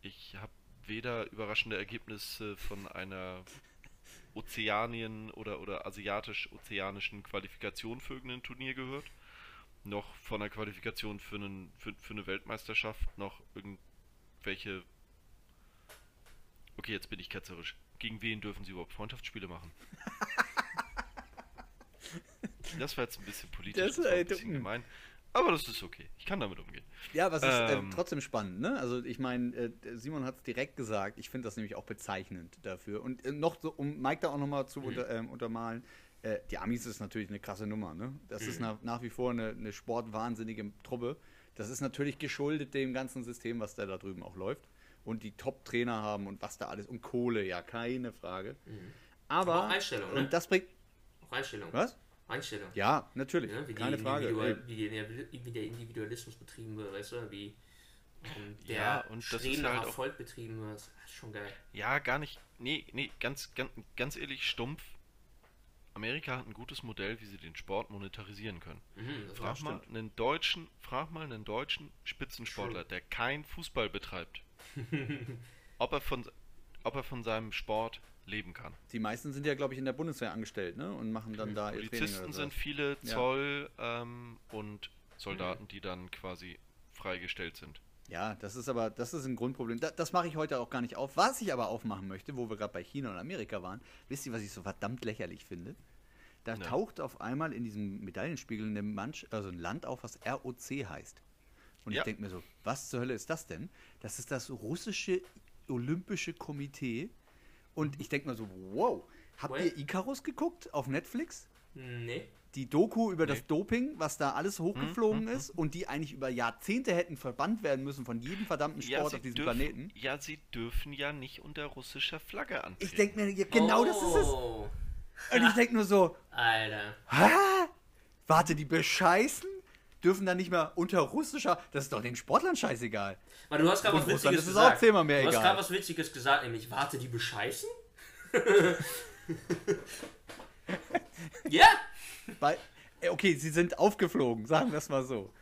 ich habe weder überraschende Ergebnisse von einer Ozeanien oder, oder asiatisch-ozeanischen Qualifikation für irgendein Turnier gehört, noch von einer Qualifikation für, einen, für, für eine Weltmeisterschaft, noch irgendwelche. Okay, jetzt bin ich ketzerisch. Gegen wen dürfen sie überhaupt Freundschaftsspiele machen? Das war jetzt ein bisschen politisch, Das das, war ein bisschen gemein. Aber das ist okay. Ich kann damit umgehen. Ja, aber es ist äh, Ähm. trotzdem spannend, ne? Also ich meine, äh, Simon hat es direkt gesagt, ich finde das nämlich auch bezeichnend dafür. Und äh, noch so, um Mike da auch nochmal zu unter, ähm, untermalen, äh, die Amis ist natürlich eine krasse Nummer, ne? Das ist nach, nach wie vor eine, eine sportwahnsinnige Truppe. Das ist natürlich geschuldet dem ganzen System, was da, da drüben auch läuft. Und die Top-Trainer haben und was da alles. Und Kohle, ja, keine Frage. Aber, Aber auch Einstellung, ne? und das bringt, Auch Einstellung. was? Einstellung. Ja, natürlich, Ja, wie, keine Frage. Wie, der Individualismus betrieben wird, weißt du? Wie der Ja, und das ist halt auch- Erfolg betrieben wird. Das ist schon geil. Ja, gar nicht. Nee, nee, ganz, ganz, ganz ehrlich, stumpf. Amerika hat ein gutes Modell, wie sie den Sport monetarisieren können. Mhm, Frag mal einen deutschen, frag mal einen deutschen Spitzensportler, der kein Fußball betreibt, ob er von, ob er von seinem Sport leben kann. Die meisten sind ja, glaube ich, in der Bundeswehr angestellt, ne? Und machen dann da ihr Training Polizisten oder sind viele, Ja. Zoll ähm, und Soldaten, die dann quasi freigestellt sind. Ja, das ist aber, das ist ein Grundproblem. Da, das mache ich heute auch gar nicht auf. Was ich aber aufmachen möchte, wo wir gerade bei China und Amerika waren, wisst ihr, was ich so verdammt lächerlich finde? Da Ne. taucht auf einmal in diesem Medaillenspiegel eine Manch also ein Land auf, was ROC heißt. Und Ja. ich denke mir so, was zur Hölle ist das denn? Das ist das russische Olympische Komitee. Und ich denke mir so, wow, habt Well. ihr Icarus geguckt auf Netflix? Nee. die Doku über das Nee. Doping, was da alles hochgeflogen ist und die eigentlich über Jahrzehnte hätten verbannt werden müssen von jedem verdammten Sport sie auf diesem dürfen, Planeten. ja, sie dürfen ja nicht unter russischer Flagge antreten. Ich denke mir, ja, genau das ist es. Oh, Und ich denke nur so, Alter. hä? Warte, die bescheißen? Dürfen dann nicht mehr unter russischer, das ist doch den Sportlern scheißegal. Weil du hast gerade was Witziges ist es gesagt. auch zehnmal mehr du hast egal. gerade was Witziges gesagt, nämlich, warte, die bescheißen? ja? Weil, äh, okay, sie sind aufgeflogen, sagen wir es mal so.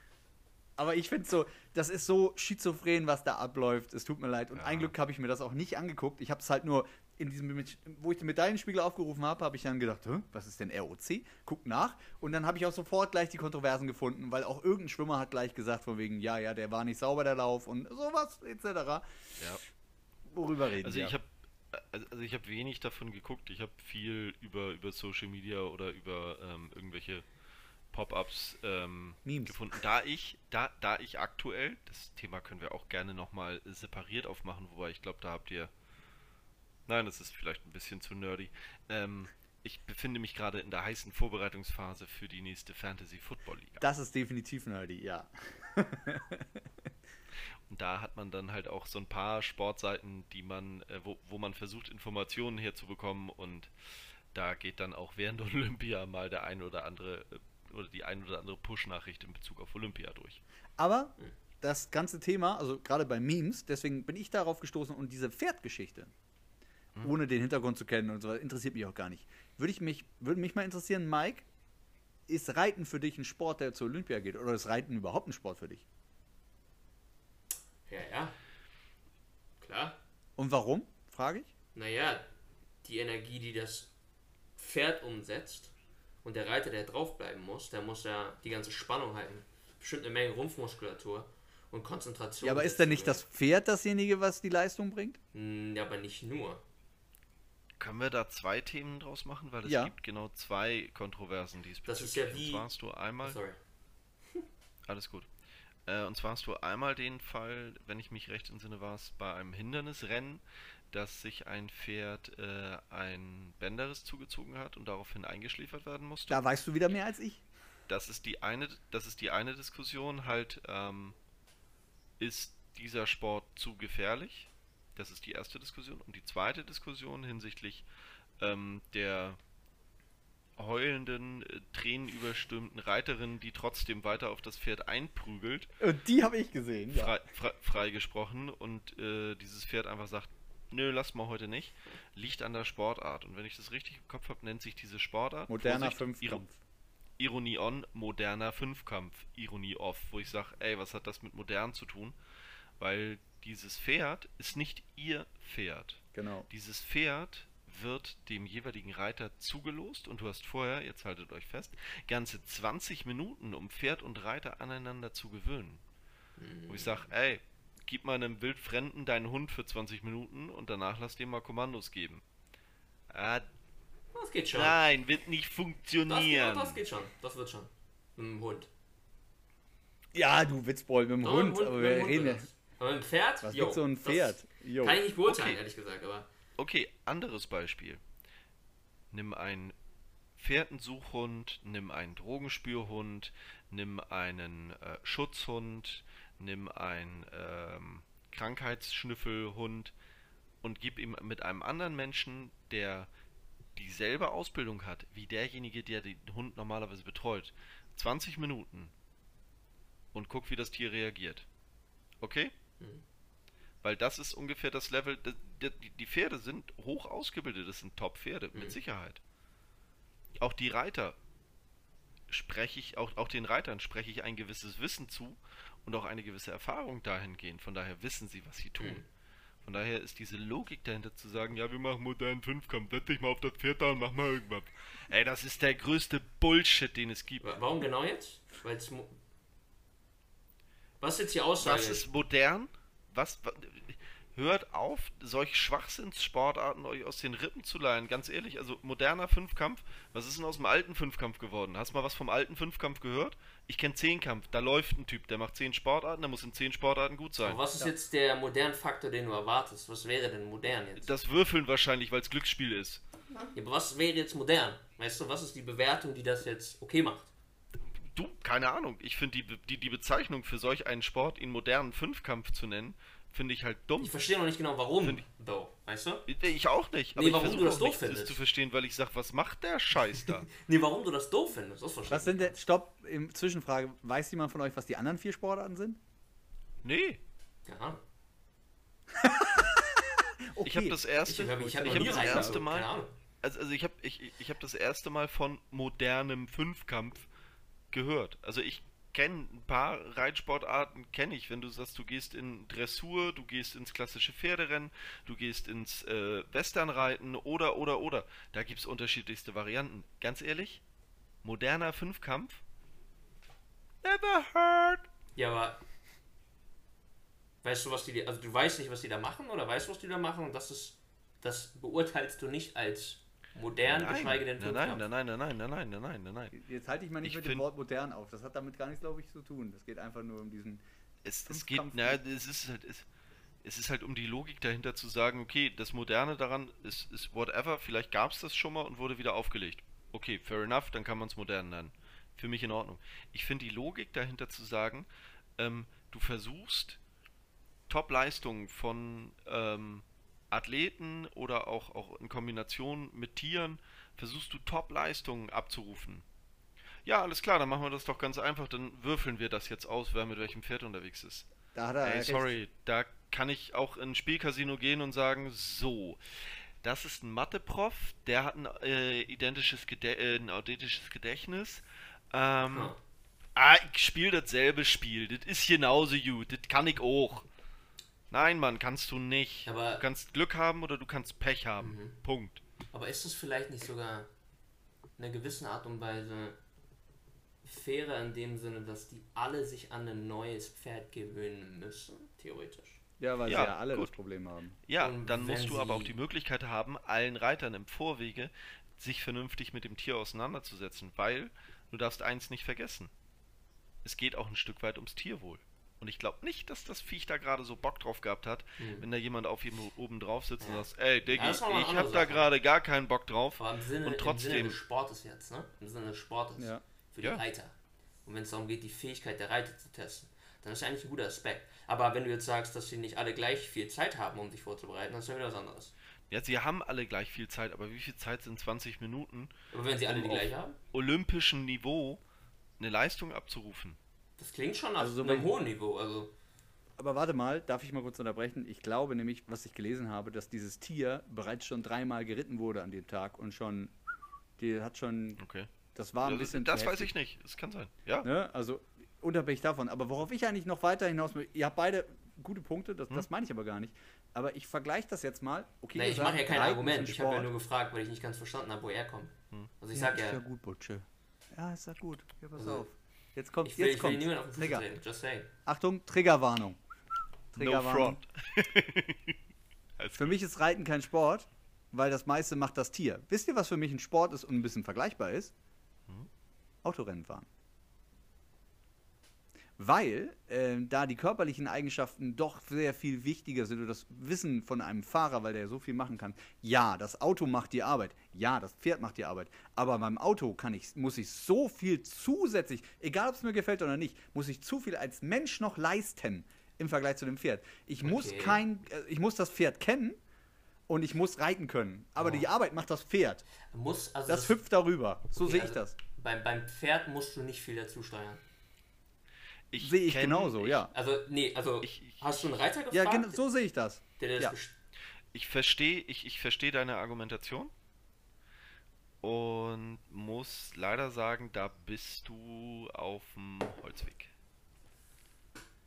Aber ich finde so, das ist so schizophren, was da abläuft. Es tut mir leid. Und Ja. ein Glück habe ich mir das auch nicht angeguckt. Ich habe es halt nur in diesem, wo ich den Medaillenspiegel aufgerufen habe, habe ich dann gedacht, was ist denn ROC? Guck nach. Und dann habe ich auch sofort gleich die Kontroversen gefunden, weil auch irgendein Schwimmer hat gleich gesagt, von wegen, ja, ja, der war nicht sauber, der Lauf und sowas, etc. Ja. Worüber reden Also wir? ich habe also ich habe wenig davon geguckt. Ich habe viel über über Social Media oder über ähm, irgendwelche Pop-ups ähm, gefunden. Da ich da da ich aktuell das Thema können wir auch gerne noch mal separiert aufmachen, wobei ich glaube, da habt ihr Nein, das ist vielleicht ein bisschen zu nerdy. Ähm, ich befinde mich gerade in der heißen Vorbereitungsphase für die nächste Fantasy Football Liga. Das ist definitiv nerdy, ja. Und da hat man dann halt auch so ein paar Sportseiten, die man, äh, wo, wo man versucht, Informationen herzubekommen und da geht dann auch während Olympia mal der ein oder andere äh, oder die ein oder andere Push-Nachricht in Bezug auf Olympia durch. Aber das ganze Thema, also gerade bei Memes, deswegen bin ich darauf gestoßen und diese Pferdgeschichte, ohne den Hintergrund zu kennen und so weiter, interessiert mich auch gar nicht. Würde ich mich, würde mich mal interessieren, Mike, ist Reiten für dich ein Sport, der zur Olympia geht? Oder ist Reiten überhaupt ein Sport für dich? Ja, ja. Klar. Und warum? Frage ich. Naja, die Energie, die das Pferd umsetzt und der Reiter, der draufbleiben muss, der muss ja die ganze Spannung halten. Bestimmt eine Menge Rumpfmuskulatur und Konzentration. Ja, aber ist denn nicht das Pferd dasjenige, was die Leistung bringt? Hm, Ja, aber nicht nur. Können wir da zwei Themen draus machen? Weil es Ja. gibt genau zwei Kontroversen diesbezüglich. Das ist ja wie- Und zwar hast du einmal... Sorry. Alles gut. Äh, und zwar hast du einmal den Fall, wenn ich mich recht entsinne, war es bei einem Hindernisrennen, dass sich ein Pferd äh, ein Bänderriss zugezogen hat und daraufhin eingeschläfert werden musste. Da weißt du wieder mehr als ich. Das ist die eine, das ist die eine Diskussion. Halt, ähm, ist dieser Sport zu gefährlich? Das ist die erste Diskussion. Und die zweite Diskussion hinsichtlich ähm, der heulenden, äh, tränenüberstürmten Reiterin, die trotzdem weiter auf das Pferd einprügelt, Und die habe ich gesehen, ja. frei, frei, freigesprochen und äh, dieses Pferd einfach sagt, nö, lass mal heute nicht, liegt an der Sportart. Und wenn ich das richtig im Kopf habe, nennt sich diese Sportart Moderner Vorsicht, Fünfkampf. Ironie on, moderner Fünfkampf, Ironie off, wo ich sage, ey, was hat das mit modern zu tun? Weil dieses Pferd ist nicht ihr Pferd. Genau. Dieses Pferd wird dem jeweiligen Reiter zugelost und du hast vorher, jetzt haltet euch fest, ganze 20 Minuten, um Pferd und Reiter aneinander zu gewöhnen. Wo ich sage, ey, gib mal einem Wildfremden deinen Hund für 20 Minuten und danach lass dem mal Kommandos geben. Ah, Das geht schon. nein, wird nicht das, funktionieren. das geht schon. Das wird schon. Mit dem Hund. Ja, du Witzbold mit dem Hund, dem aber mit wir Hund reden das. Aber dem Pferd? Was gibt so ein Pferd? Jo. Kann ich nicht beurteilen, Okay. ehrlich gesagt, aber. Okay, anderes Beispiel. Nimm einen Pferdensuchhund, nimm einen Drogenspürhund, nimm einen äh, Schutzhund, nimm einen ähm, Krankheitsschnüffelhund und gib ihm mit einem anderen Menschen, der dieselbe Ausbildung hat wie derjenige, der den Hund normalerweise betreut, 20 Minuten und guck, wie das Tier reagiert. Okay? Mhm. Weil das ist ungefähr das Level. Die die Pferde sind hoch ausgebildet, das sind Top-Pferde, Mhm. mit Sicherheit. Auch die Reiter spreche ich, auch, auch den Reitern spreche ich ein gewisses Wissen zu und auch eine gewisse Erfahrung dahingehend. Von daher wissen sie, was sie tun. Mhm. Von daher ist diese Logik dahinter zu sagen, ja, wir machen modernen Fünfkampf, setz dich mal auf das Pferd da und mach mal irgendwas. Ey, das ist der größte Bullshit, den es gibt. Wa- Warum genau jetzt? Weil es. Was ist jetzt die Aussage? Was ist modern? Was, wa- hört auf, solche Schwachsinnssportarten euch aus den Rippen zu leihen. Ganz ehrlich, also moderner Fünfkampf, was ist denn aus dem alten Fünfkampf geworden? Hast du mal was vom alten Fünfkampf gehört? Ich kenne Zehnkampf, da läuft ein Typ, der macht zehn Sportarten, der muss in zehn Sportarten gut sein. Aber was ist jetzt der modernen Faktor, den du erwartest? Was wäre denn modern jetzt? Das Würfeln wahrscheinlich, weil es Glücksspiel ist. Ja, aber was wäre jetzt modern? Weißt du, was ist die Bewertung, die das jetzt okay macht? Du, keine Ahnung. Ich finde die, die, die Bezeichnung für solch einen Sport, ihn modernen Fünfkampf zu nennen, finde ich halt dumm. Ich verstehe noch nicht genau, warum. Find Though, weißt du? Ich auch nicht. Nee, ich warum du versuche das doof nicht, findest. zu verstehen, weil ich sage, was macht der Scheiß da? Nee, warum du das doof findest, das verstehe Was sind denn, stopp, im Zwischenfrage, weiß jemand von euch, was die anderen vier Sportarten sind? nee, Keine Ahnung. Okay. ich habe das erste, Ich habe ich hab ich hab das erste Mal, also, also ich habe ich, ich habe das erste Mal von modernem Fünfkampf gehört. Also ich kenne ein paar Reitsportarten, kenne ich. Wenn du sagst, du gehst in Dressur, du gehst ins klassische Pferderennen, du gehst ins äh, Westernreiten oder, oder, oder. Da gibt es unterschiedlichste Varianten. Ganz ehrlich, moderner Fünfkampf? Never heard. Ja, aber. Weißt du, was die. Also, du weißt nicht, was die da machen, oder weißt du, was die da machen? Und das ist. Das beurteilst du nicht als modern, Nein, geschweige denn nein, nein, nein, nein, nein, nein, nein, nein, nein, nein, nein. Jetzt halte ich mal nicht Ich mit dem Wort modern auf. Das hat damit gar nichts, glaube ich, zu tun. Das geht einfach nur um diesen. Es, es geht, na, es ist halt, es, es ist halt um die Logik dahinter zu sagen, okay, das Moderne daran ist, ist whatever, vielleicht gab es das schon mal und wurde wieder aufgelegt. Okay, fair enough, dann kann man es modern nennen. Für mich in Ordnung. Ich finde die Logik dahinter zu sagen, ähm, du versuchst Top-Leistungen von ähm, Athleten oder auch, auch in Kombination mit Tieren, versuchst du Top-Leistungen abzurufen. Ja, alles klar, dann machen wir das doch ganz einfach, dann würfeln wir das jetzt aus, wer mit welchem Pferd unterwegs ist. Da hat er Ey, sorry, da kann ich auch in ein Spielcasino gehen und sagen, so, das ist ein Mathe-Prof, der hat ein äh, identisches, Gedä äh, ein identisches Gedächtnis. Ähm, Ja. ah, ich spiele dasselbe Spiel, das ist genauso gut, das kann ich auch. Nein, Mann, kannst du nicht. Aber- du kannst Glück haben oder du kannst Pech haben. Mhm. Punkt. Aber ist es vielleicht nicht sogar in einer gewissen Art und Weise fairer in dem Sinne, dass die alle sich an ein neues Pferd gewöhnen müssen, theoretisch? Ja, weil Ja, sie ja alle gut. das Problem haben. Ja, Und dann musst du aber auch die Möglichkeit haben, allen Reitern im Vorwege sich vernünftig mit dem Tier auseinanderzusetzen, weil du darfst eins nicht vergessen. Es geht auch ein Stück weit ums Tierwohl. Und ich glaube nicht, dass das Viech da gerade so Bock drauf gehabt hat, Hm. wenn da jemand auf ihm oben drauf sitzt und Ja. sagt, ey Diggi, Ja, das ich andere hab da gerade gar keinen Bock drauf. Aber im Sinne, Und im Sinne trotzdem- des Sportes jetzt, ne? Im Sinne des Sportes. Ja. Für die Ja. Reiter. Und wenn es darum geht, die Fähigkeit der Reiter zu testen, dann ist ja eigentlich ein guter Aspekt. Aber wenn du jetzt sagst, dass sie nicht alle gleich viel Zeit haben, um sich vorzubereiten, dann ist ja wieder was anderes. Ja, sie haben alle gleich viel Zeit, aber wie viel Zeit sind 20 Minuten, Aber wenn sie alle die Um auf- gleiche haben, olympischem Niveau eine Leistung abzurufen? Das klingt schon auf Also so einem hohen Niveau. Also, Aber warte mal, darf ich mal kurz unterbrechen? Ich glaube nämlich, was ich gelesen habe, dass dieses Tier bereits schon dreimal geritten wurde an dem Tag und schon, die hat schon, Okay. das war ein das bisschen. das weiß ich nicht. Das kann sein. Ja. Ne? Also unabhängig davon. Aber worauf ich eigentlich noch weiter hinaus will, ihr habt beide gute Punkte, das, Hm? das meine ich aber gar nicht. Aber ich vergleiche das jetzt mal. Okay, ihr ich mache ja kein Argument. ist Ich habe ja nur gefragt, weil ich nicht ganz verstanden habe, wo er kommt. Hm. Also ich sag ist ja, ja gut, Butsche. Ja, ist ja gut. Ja, pass Also, auf. Jetzt kommt, ich will, jetzt ich will kommt. niemand auf den Trigger. Just saying. Achtung, Triggerwarnung. No Triggerwarnung. front. Alles Für mich ist Reiten kein Sport, weil das meiste macht das Tier. Wisst ihr, was für mich ein Sport ist und ein bisschen vergleichbar ist? Hm? Autorennen fahren. Weil ähm, da die körperlichen Eigenschaften doch sehr viel wichtiger sind und das Wissen von einem Fahrer, weil der so viel machen kann. Ja, das Auto macht die Arbeit. Ja, das Pferd macht die Arbeit. Aber beim Auto kann ich, muss ich so viel zusätzlich, egal ob es mir gefällt oder nicht, muss ich zu viel als Mensch noch leisten im Vergleich zu dem Pferd. Ich muss Okay. kein, äh, ich muss das Pferd kennen und ich muss reiten können. Aber Oh. die Arbeit macht das Pferd. Muss, also Das hüpft darüber. So okay, sehe ich also das. Beim, beim Pferd musst du nicht viel dazu steuern. Sehe ich kenn- genauso, ich, ja. Also, nee, also Ich- ich- hast du einen Reiter gefragt? Ja, genau, so sehe ich das. der, der ja. Ich verstehe ich, ich versteh deine Argumentation und muss leider sagen, da bist du auf dem Holzweg.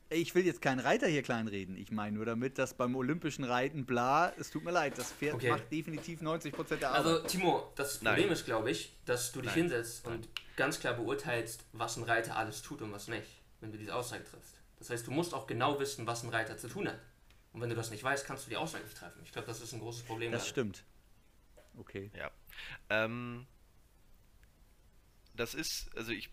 Ich will jetzt keinen Reiter hier kleinreden. Ich meine nur damit, dass beim olympischen Reiten bla, es tut mir leid, das Pferd Okay. macht definitiv 90% der Arbeit. Also, Timo, das Nein. Problem ist, glaube ich, dass du dich Nein. hinsetzt und ganz klar beurteilst, was ein Reiter alles tut und was nicht, wenn du diese Aussage triffst. Das heißt, du musst auch genau wissen, was ein Reiter zu tun hat. Und wenn du das nicht weißt, kannst du die Aussage nicht treffen. Ich glaube, das ist ein großes Problem. das gerade. stimmt. Okay. Ja. Ähm, das ist, also ich.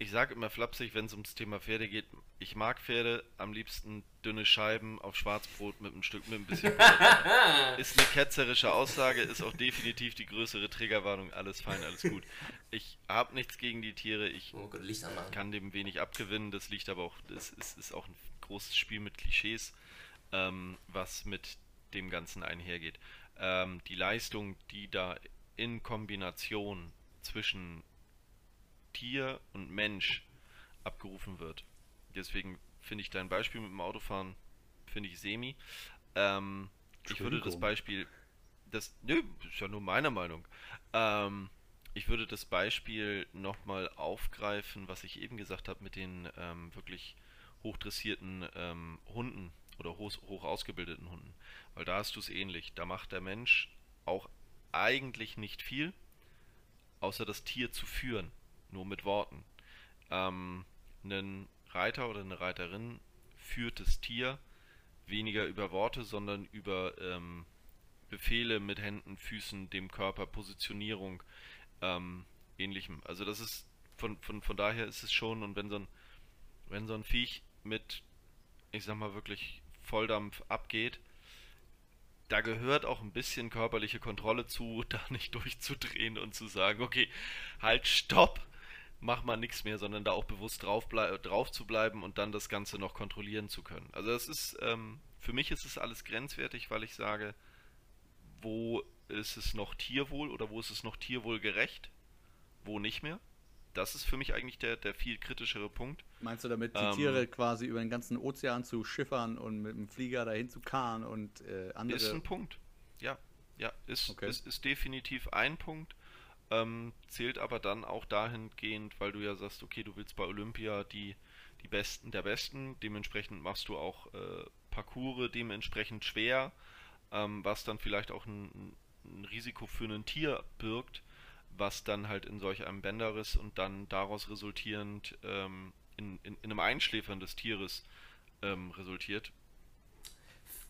Ich sage immer flapsig, wenn es ums Thema Pferde geht, ich mag Pferde, am liebsten dünne Scheiben auf Schwarzbrot mit einem Stück, mit ein bisschen. Ist eine ketzerische Aussage, ist auch definitiv die größere Triggerwarnung, alles fein, alles gut. Ich habe nichts gegen die Tiere, ich Oh Gott, kann dem wenig abgewinnen. Das liegt aber auch, das ist, ist auch ein großes Spiel mit Klischees, ähm, was mit dem Ganzen einhergeht. Ähm, die Leistung, die da in Kombination zwischen Tier und Mensch abgerufen wird. Deswegen finde ich dein Beispiel mit dem Autofahren, finde ich semi. Ähm, ich würde das. Beispiel, das, nö, ist ja nur meine Meinung. Ähm, ich würde das Beispiel nochmal aufgreifen, was ich eben gesagt habe mit den ähm, wirklich hochdressierten ähm, Hunden oder hoch, hoch ausgebildeten Hunden. Weil da hast du es ähnlich. Da macht der Mensch auch eigentlich nicht viel, außer das Tier zu führen, nur mit Worten. Ähm, ein Reiter oder eine Reiterin führt das Tier weniger über Worte, sondern über ähm, Befehle mit Händen, Füßen, dem Körper, Positionierung, ähm, ähnlichem. Also das ist von, von, von daher ist es schon, und wenn so ein, wenn so ein Viech mit, ich sag mal wirklich Volldampf abgeht, da gehört auch ein bisschen körperliche Kontrolle zu, da nicht durchzudrehen und zu sagen, okay, halt, stopp, mach mal nichts mehr, sondern da auch bewusst drauf, drauf zu bleiben und dann das Ganze noch kontrollieren zu können. Also das ist, ähm, für mich ist es alles grenzwertig, weil ich sage, wo ist es noch tierwohl oder wo ist es noch tierwohlgerecht, wo nicht mehr. Das ist für mich eigentlich der, der viel kritischere Punkt. Meinst du damit, die Ähm, Tiere quasi über den ganzen Ozean zu schiffern und mit dem Flieger dahin zu karren und äh, andere. Ist ein Punkt. Ja, ja, ist, Okay. ist, ist definitiv ein Punkt. Ähm, zählt aber dann auch dahingehend, weil du ja sagst, okay, du willst bei Olympia die, die Besten der Besten, dementsprechend machst du auch äh, Parcours dementsprechend schwer, ähm, was dann vielleicht auch ein, ein Risiko für ein Tier birgt, was dann halt in solch einem Bänderriss und dann daraus resultierend ähm, in, in, in einem Einschläfern des Tieres ähm, resultiert.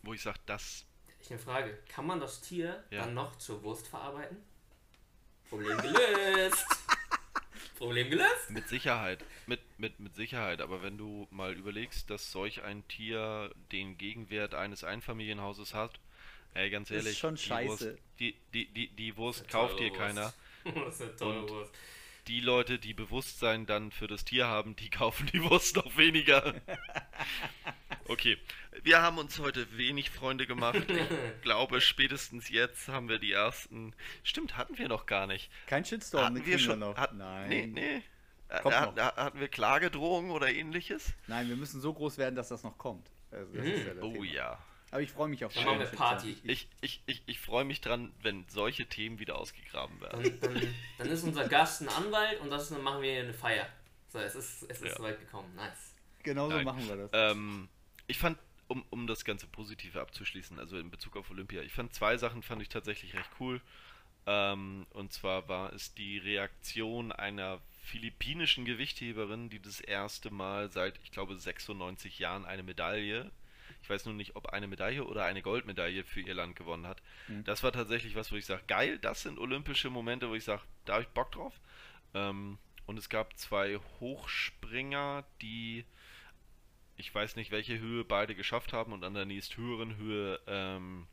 Wo ich sage, das Ich eine Frage. Kann man das Tier Ja. dann noch zur Wurst verarbeiten? Problem gelöst. Problem gelöst. Mit Sicherheit, mit, mit, mit Sicherheit, aber wenn du mal überlegst, dass solch ein Tier den Gegenwert eines Einfamilienhauses hat, ey, ganz Ist ehrlich, schon die scheiße. Wurst, die, die, die, die Wurst kauft dir keiner. Das ist eine tolle Und- Wurst. Die Leute, die Bewusstsein dann für das Tier haben, die kaufen die Wurst noch weniger. Okay, wir haben uns heute wenig Freunde gemacht. Ich glaube, spätestens jetzt haben wir die ersten. Stimmt, hatten wir noch gar nicht. Kein Shitstorm, Hatten wir schon noch. Hat, Nein. Nee, nee. Kommt Hat- noch. Hatten wir Klagedrohungen oder ähnliches? Nein, wir müssen so groß werden, dass das noch kommt. Also, das Mhm. ist ja das Oh Thema. ja. Aber ich freue mich auf Dann keinen machen wir Shitstorm. Party. Ich, Ich, ich, ich, ich freue mich dran, wenn solche Themen wieder ausgegraben werden. Dann, dann, dann ist unser Gast ein Anwalt und das dann machen wir eine Feier. So, es ist, es ist Ja. soweit gekommen. Nice. genau so machen wir das. Ähm, ich fand, um, um das ganze Positive abzuschließen, also in Bezug auf Olympia, ich fand zwei Sachen fand ich tatsächlich recht cool. Ähm, und zwar war es die Reaktion einer philippinischen Gewichtheberin, die das erste Mal seit, ich glaube, 96 Jahren eine Medaille, ich weiß nur nicht, ob eine Medaille oder eine Goldmedaille für ihr Land gewonnen hat. Mhm. Das war tatsächlich was, wo ich sage, geil, das sind olympische Momente, wo ich sage, da habe ich Bock drauf. Ähm, und es gab zwei Hochspringer, die ich weiß nicht, welche Höhe beide geschafft haben und an der nächsthöheren Höhe ähm,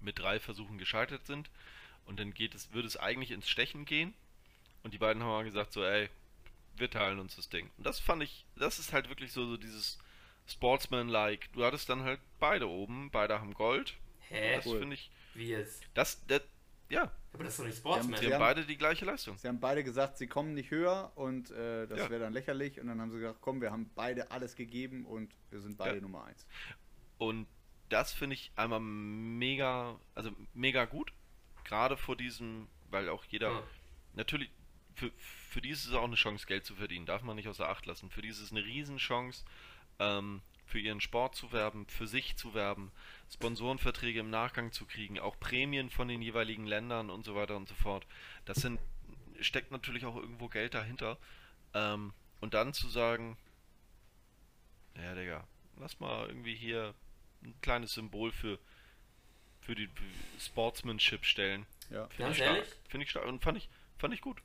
mit drei Versuchen gescheitert sind. Und dann geht es, würde es eigentlich ins Stechen gehen. Und die beiden haben gesagt, so, ey, wir teilen uns das Ding. Und das fand ich, das ist halt wirklich so, so dieses Sportsman-like. Du hattest dann halt beide oben, beide haben Gold. Hä? Das Cool. finde ich, Wie jetzt? das, das, ja, Aber das ist doch nicht Sportsman. sie Ja. haben beide die gleiche Leistung. Sie haben beide gesagt, sie kommen nicht höher und äh, das Ja. wäre dann lächerlich. Und dann haben sie gesagt, komm, wir haben beide alles gegeben und wir sind beide Ja. Nummer eins. Und das finde ich einmal mega, also mega gut. Gerade vor diesem, weil auch jeder, Ja. natürlich, für, für die ist es auch eine Chance, Geld zu verdienen. Darf man nicht außer Acht lassen. Für die ist es eine Riesenchance, ähm, für ihren Sport zu werben, für sich zu werben, Sponsorenverträge im Nachgang zu kriegen, auch Prämien von den jeweiligen Ländern und so weiter und so fort. Das sind, steckt natürlich auch irgendwo Geld dahinter. Ähm, und dann zu sagen, ja, Digga, lass mal irgendwie hier ein kleines Symbol für, für die Sportsmanship stellen. Ja. Finde Ganz ich stark. ehrlich? Finde ich stark und fand ich, fand ich gut.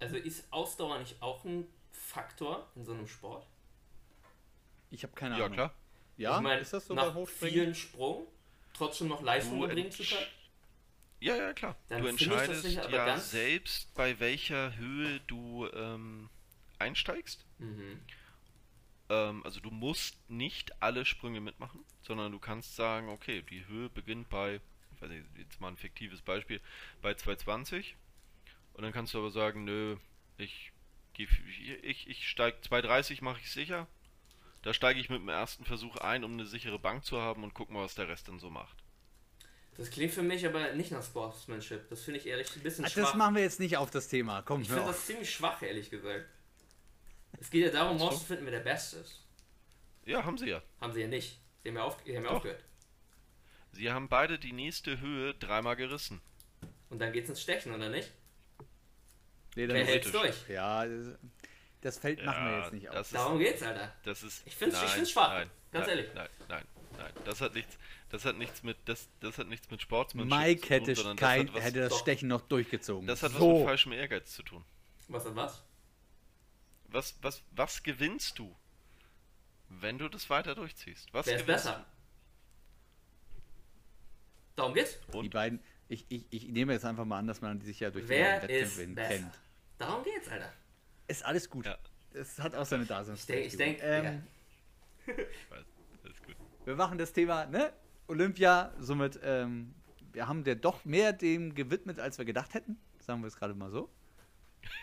Also ist Ausdauer nicht auch ein Faktor in so einem Sport? Ich habe keine Ja, Ahnung. klar. Ja, ich meine, ist das so nach beim Hochspringen? vielen Sprung trotzdem noch Leistung erbringen zu können? Ja, ja, klar. Dann du ich entscheidest nicht aber ja ganz- selbst, bei welcher Höhe du ähm, einsteigst. Mhm. Ähm, also du musst nicht alle Sprünge mitmachen, sondern du kannst sagen, okay, die Höhe beginnt bei, ich weiß nicht, jetzt mal ein fiktives Beispiel, bei 220. Und dann kannst du aber sagen, nö, ich geh- ich, ich steige 230 mache ich sicher. Da steige ich mit dem ersten Versuch ein, um eine sichere Bank zu haben und guck mal, was der Rest dann so macht. Das klingt für mich aber nicht nach Sportsmanship. Das finde ich ehrlich ein bisschen Ach, schwach. das machen wir jetzt nicht auf das Thema. Komm, ich finde das ziemlich schwach, ehrlich gesagt. Es geht ja darum, rauszufinden, wer der Beste ist. Ja, haben sie ja. Haben sie ja nicht. Sie haben ja, auf, sie haben ja aufgehört. Sie haben beide die nächste Höhe dreimal gerissen. Und dann geht's ins Stechen, oder nicht? Nee, dann Wer ist- hält's durch? Ja, das- Feld machen wir jetzt nicht auf. ist- Darum geht's, Alter. Das ist. Ich nein, find's schwach. Nein, Ganz nein, ehrlich. Nein, nein, nein. Das hat nichts. Das hat nichts mit. Das, das hat nichts mit Sportsmanship Mike zu tun, hätte, das hat was, hätte das Doch. Stechen noch durchgezogen. das hat was so. mit falschem Ehrgeiz zu tun. Was und was? Was, was, was gewinnst du, wenn du das weiter durchziehst? Was Wer ist gewinnst besser? Darum geht's. du? Die Und beiden, ich, ich, ich nehme jetzt einfach mal an, dass man sich ja durch Wer die ist Wettkämpfe besser? kennt. Darum geht's, Alter. Ist alles gut. Ja. Es hat auch seine Daseinsberechtigung. Ich denk- ich ähm, gut. Wir machen das Thema ne? Olympia, somit, ähm, wir haben der doch mehr dem gewidmet, als wir gedacht hätten. Sagen wir es gerade mal so.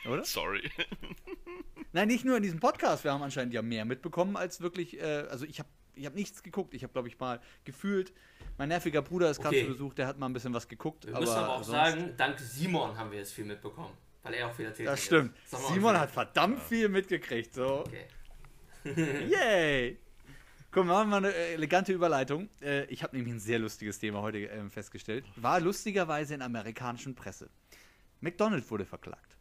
Oder? Sorry. Nein, nicht nur in diesem Podcast. Wir haben anscheinend ja mehr mitbekommen, als wirklich. Äh, also, ich habe ich hab nichts geguckt. Ich habe, glaube ich, mal gefühlt. Mein nerviger Bruder ist gerade Okay. zu Besuch, der hat mal ein bisschen was geguckt. Wir müssen aber auch sagen, dank Simon haben wir jetzt viel mitbekommen. Weil er auch viel erzählt Das hat. stimmt. Das auch Simon hat verdammt viel mitgekriegt. So. Okay. Yay! Guck mal, mal eine äh, elegante Überleitung. Äh, ich habe nämlich ein sehr lustiges Thema heute ähm, festgestellt. War lustigerweise in der amerikanischen Presse. McDonald's wurde verklagt.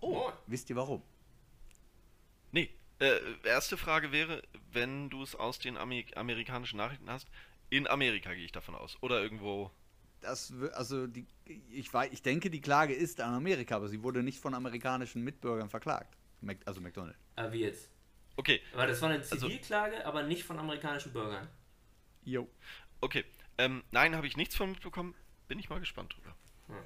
Oh. Wisst ihr warum? Nee, äh, erste Frage wäre, wenn du es aus den Ami amerikanischen Nachrichten hast, in Amerika gehe ich davon aus. Oder irgendwo. Das, also die, ich, wei- ich denke, die Klage ist an Amerika, aber sie wurde nicht von amerikanischen Mitbürgern verklagt. Mac, also McDonald's. Aber wie jetzt? Okay, Aber das war eine Also- Zivilklage, aber nicht von amerikanischen Bürgern. Jo. okay. Ähm, nein, habe ich nichts von mitbekommen. Bin ich mal gespannt drüber.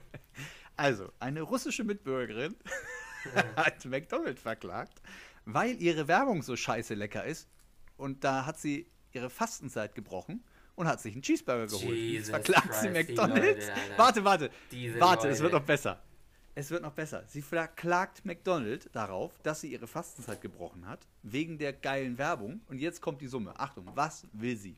Also, eine russische Mitbürgerin hat McDonald's verklagt, weil ihre Werbung so scheiße lecker ist. Und da hat sie ihre Fastenzeit gebrochen und hat sich einen Cheeseburger geholt. Jesus verklagt sie Christ, die McDonald's. Leute, warte, warte. Diese warte, es wird Leute. noch besser. Es wird noch besser. Sie verklagt McDonald's darauf, dass sie ihre Fastenzeit gebrochen hat, wegen der geilen Werbung. Und jetzt kommt die Summe. Achtung, was will sie?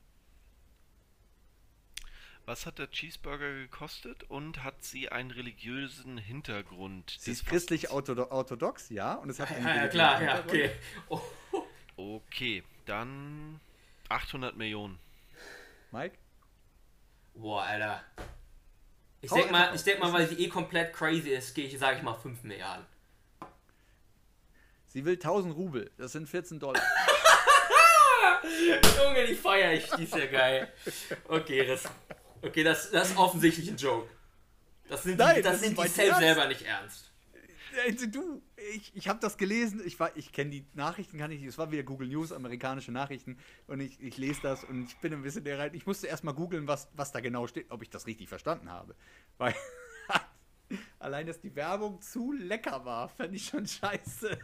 Was hat der Cheeseburger gekostet und hat sie einen religiösen Hintergrund? Sie ist christlich orthodo orthodox, ja, und es hat einen Ja, klar, ja, okay. Oh. Okay, dann 800 Millionen. Mike? Boah, Alter. Ich Hau denk mal, ich denk mal, weil sie eh komplett crazy ist, gehe ich, sage ich mal 5 Milliarden. Sie will 1000 Rubel, das sind 14 Dollar. Junge, die feier ich, die ist ja geil. Okay, das, okay, das, das ist offensichtlich ein Joke. Das nimmt Nein, die, das das nimmt die selber nicht ernst. Äh, Du, ich, ich habe das gelesen, ich, war- ich kenne die Nachrichten, kann ich, es war wieder Google News, amerikanische Nachrichten und ich, ich lese das und ich bin ein bisschen der rein. Ich musste erstmal googeln, was, was da genau steht, ob ich das richtig verstanden habe. Weil allein, dass die Werbung zu lecker war, fand ich schon scheiße.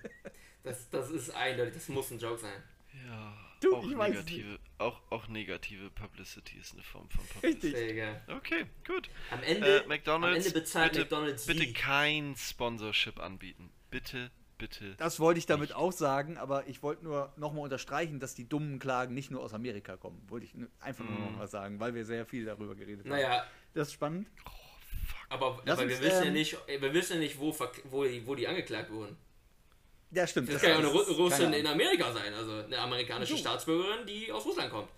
Das, das ist eindeutig, das muss ein Joke sein. Ja, Du, auch, ich weiß negative, auch, auch negative Publicity ist eine Form von Publicity. Richtig. Okay, gut. Am Ende, Äh, McDonald's, am Ende bezahlt bitte, McDonald's bitte sie. kein Sponsorship anbieten. Bitte, bitte. Das wollte ich damit auch sagen, aber ich wollte nur nochmal unterstreichen, dass die dummen Klagen nicht nur aus Amerika kommen. Wollte ich einfach nur noch mal sagen, weil wir sehr viel darüber geredet haben. Naja, Das ist spannend. aber, Lass aber uns, wir wissen ja ähm, nicht, wir wissen ja nicht, wo, wo, die, wo die angeklagt wurden. Ja, stimmt. Das kann ja auch eine Russin in. Amerika sein, also eine amerikanische Du. Staatsbürgerin, die aus Russland kommt.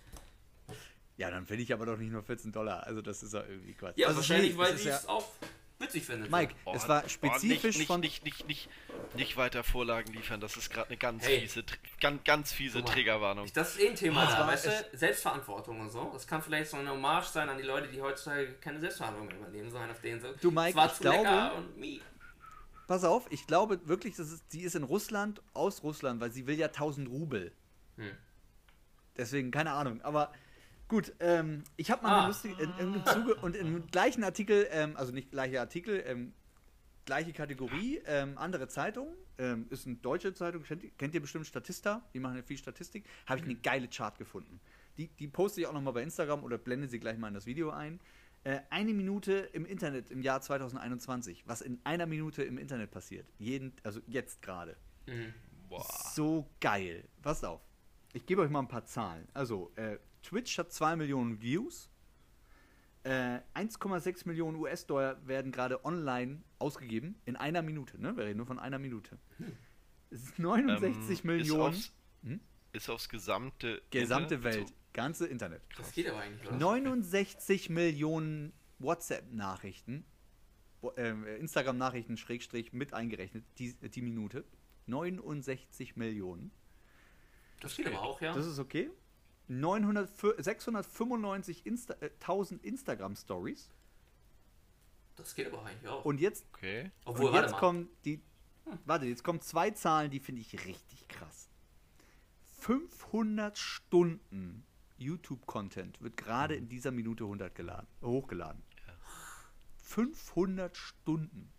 Ja, dann finde ich aber doch nicht nur 14 Dollar. Also das ist ja irgendwie Quatsch. Ja, also wahrscheinlich, weil es sie es auch witzig findet. Mike, Oh, es war oh, spezifisch nicht, von... Nicht, nicht, nicht, nicht, nicht weiter Vorlagen liefern, das ist gerade eine ganz Hey. fiese, ganz, ganz fiese. Triggerwarnung. Das ist eh ein Thema Das da, weißt du? Selbstverantwortung und so. Das kann vielleicht so eine Hommage sein an die Leute, die heutzutage keine Selbstverantwortung mehr übernehmen, sondern auf denen so. Du, Mike, es war ich zu glaube- lecker und mi. Pass auf, ich glaube wirklich, dass es, sie ist in Russland, aus Russland, weil sie will ja 1000 Rubel. Hm. Deswegen, keine Ahnung. Aber gut, ähm, ich habe mal Ah. eine lustige, in, in, Zuge, und im gleichen Artikel, ähm, also nicht gleicher Artikel, ähm, gleiche Kategorie, ähm, andere Zeitung, ähm, ist eine deutsche Zeitung, kennt, ihr- kennt ihr bestimmt Statista, die machen ja viel Statistik, habe ich eine geile Chart gefunden. Die, die poste ich auch nochmal bei Instagram oder blende sie gleich mal in das Video ein. Äh, eine Minute im Internet im Jahr 2021, was in einer Minute im Internet passiert. Jeden, also jetzt gerade. Mhm. So geil. Passt auf. Ich gebe euch mal ein paar Zahlen. Also, äh, Twitch hat 2 Millionen Views. Äh, 1,6 Millionen US-Dollar werden gerade online ausgegeben in einer Minute. Ne? Wir reden nur von einer Minute. Es ist 69 Ähm, Millionen. Ist aufs, Hm? Ist aufs gesamte Gesamte Internet Welt. bezogen. Ganze Internet. Das geht aber eigentlich, oder? 69 Millionen WhatsApp-Nachrichten, wo- äh, Instagram-Nachrichten, Schrägstrich, mit eingerechnet, die, die Minute. 69 Millionen. Das geht aber auch, ja. Das ist okay. 900, 695 Insta, äh, 1000 Instagram-Stories. Das geht aber eigentlich auch. Und jetzt, Okay. Obwohl, und jetzt kommen die. Warte, jetzt kommen zwei Zahlen, die finde ich richtig krass. 500 Stunden YouTube-Content wird gerade in dieser Minute 100 geladen, hochgeladen. 500 Stunden.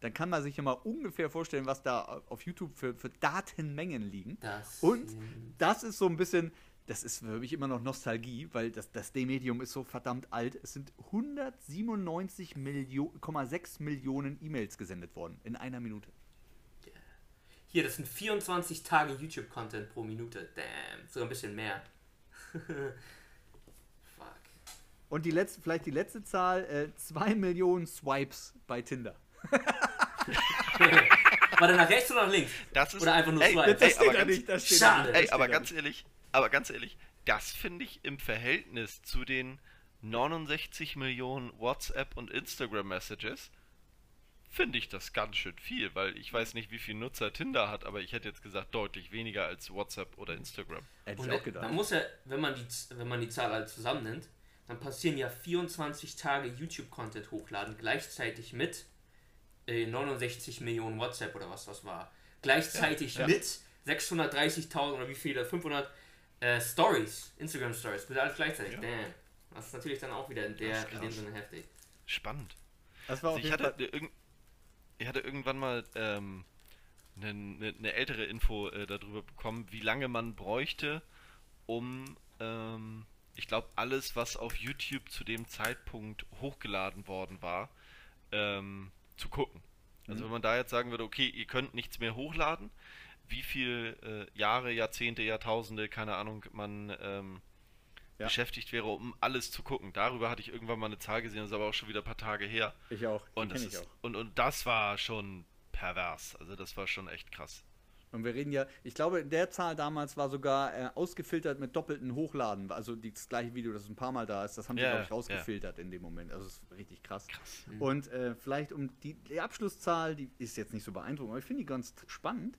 Dann kann man sich ja mal ungefähr vorstellen, was da auf YouTube für, für Datenmengen liegen. Das Und das ist so ein bisschen, das ist für mich immer noch Nostalgie, weil das, das D-Medium ist so verdammt alt. Es sind 197,6 Millio Millionen E-Mails gesendet worden in einer Minute. Hier, das sind 24 Tage YouTube-Content pro Minute. Damn, sogar ein bisschen mehr. Fuck. Und die letzte, vielleicht die letzte Zahl, äh, 2 Millionen Swipes bei Tinder. Warte, nach rechts oder nach links? Das ist, Oder einfach nur ey, Swipe? ey, aber da ganz, nicht, das steht Schade. Ey, das aber steht ganz ehrlich, aber ganz ehrlich, das finde ich im Verhältnis zu den 69 Millionen WhatsApp und Instagram Messages finde ich das ganz schön viel, weil ich weiß nicht, wie viel Nutzer Tinder hat, aber ich hätte jetzt gesagt deutlich weniger als WhatsApp oder Instagram. Hätte ich auch äh, gedacht. man muss ja, wenn man die, wenn man die Zahl halt zusammennimmt, dann passieren ja 24 Tage YouTube-Content hochladen, gleichzeitig mit äh, 69 Millionen WhatsApp oder was das war. Gleichzeitig Ja. mit 630.000 oder wie viele, 500 äh, Stories, Instagram Stories, bitte alles gleichzeitig. Ja. Damn. Das ist natürlich dann auch wieder in, der, in dem. Sinne heftig. Spannend. Das war auf Also ich, jeden hatte, Fall. Ich hatte irgendwann mal ähm, eine, eine, eine ältere Info äh, darüber bekommen, wie lange man bräuchte, um, ähm, ich glaube, alles, was auf YouTube zu dem Zeitpunkt hochgeladen worden war, ähm, zu gucken. Also Mhm. wenn man da jetzt sagen würde, okay, ihr könnt nichts mehr hochladen, wie viel äh, Jahre, Jahrzehnte, Jahrtausende, keine Ahnung, man ähm, Ja. beschäftigt wäre, um alles zu gucken. Darüber hatte ich irgendwann mal eine Zahl gesehen, das ist aber auch schon wieder ein paar Tage her. Ich auch. Die Und das, ich ist, auch. und, und das war schon pervers. Also das war schon echt krass. Und wir reden ja, ich glaube, der Zahl damals war sogar äh, ausgefiltert mit doppelten Hochladen. Also die- das gleiche Video, das ein paar Mal da ist, das haben sie, Ja, glaube ich, rausgefiltert in dem Moment. Also das ist richtig krass. Krass. Und äh, vielleicht um die, die Abschlusszahl, die ist jetzt nicht so beeindruckend, aber ich finde die ganz spannend.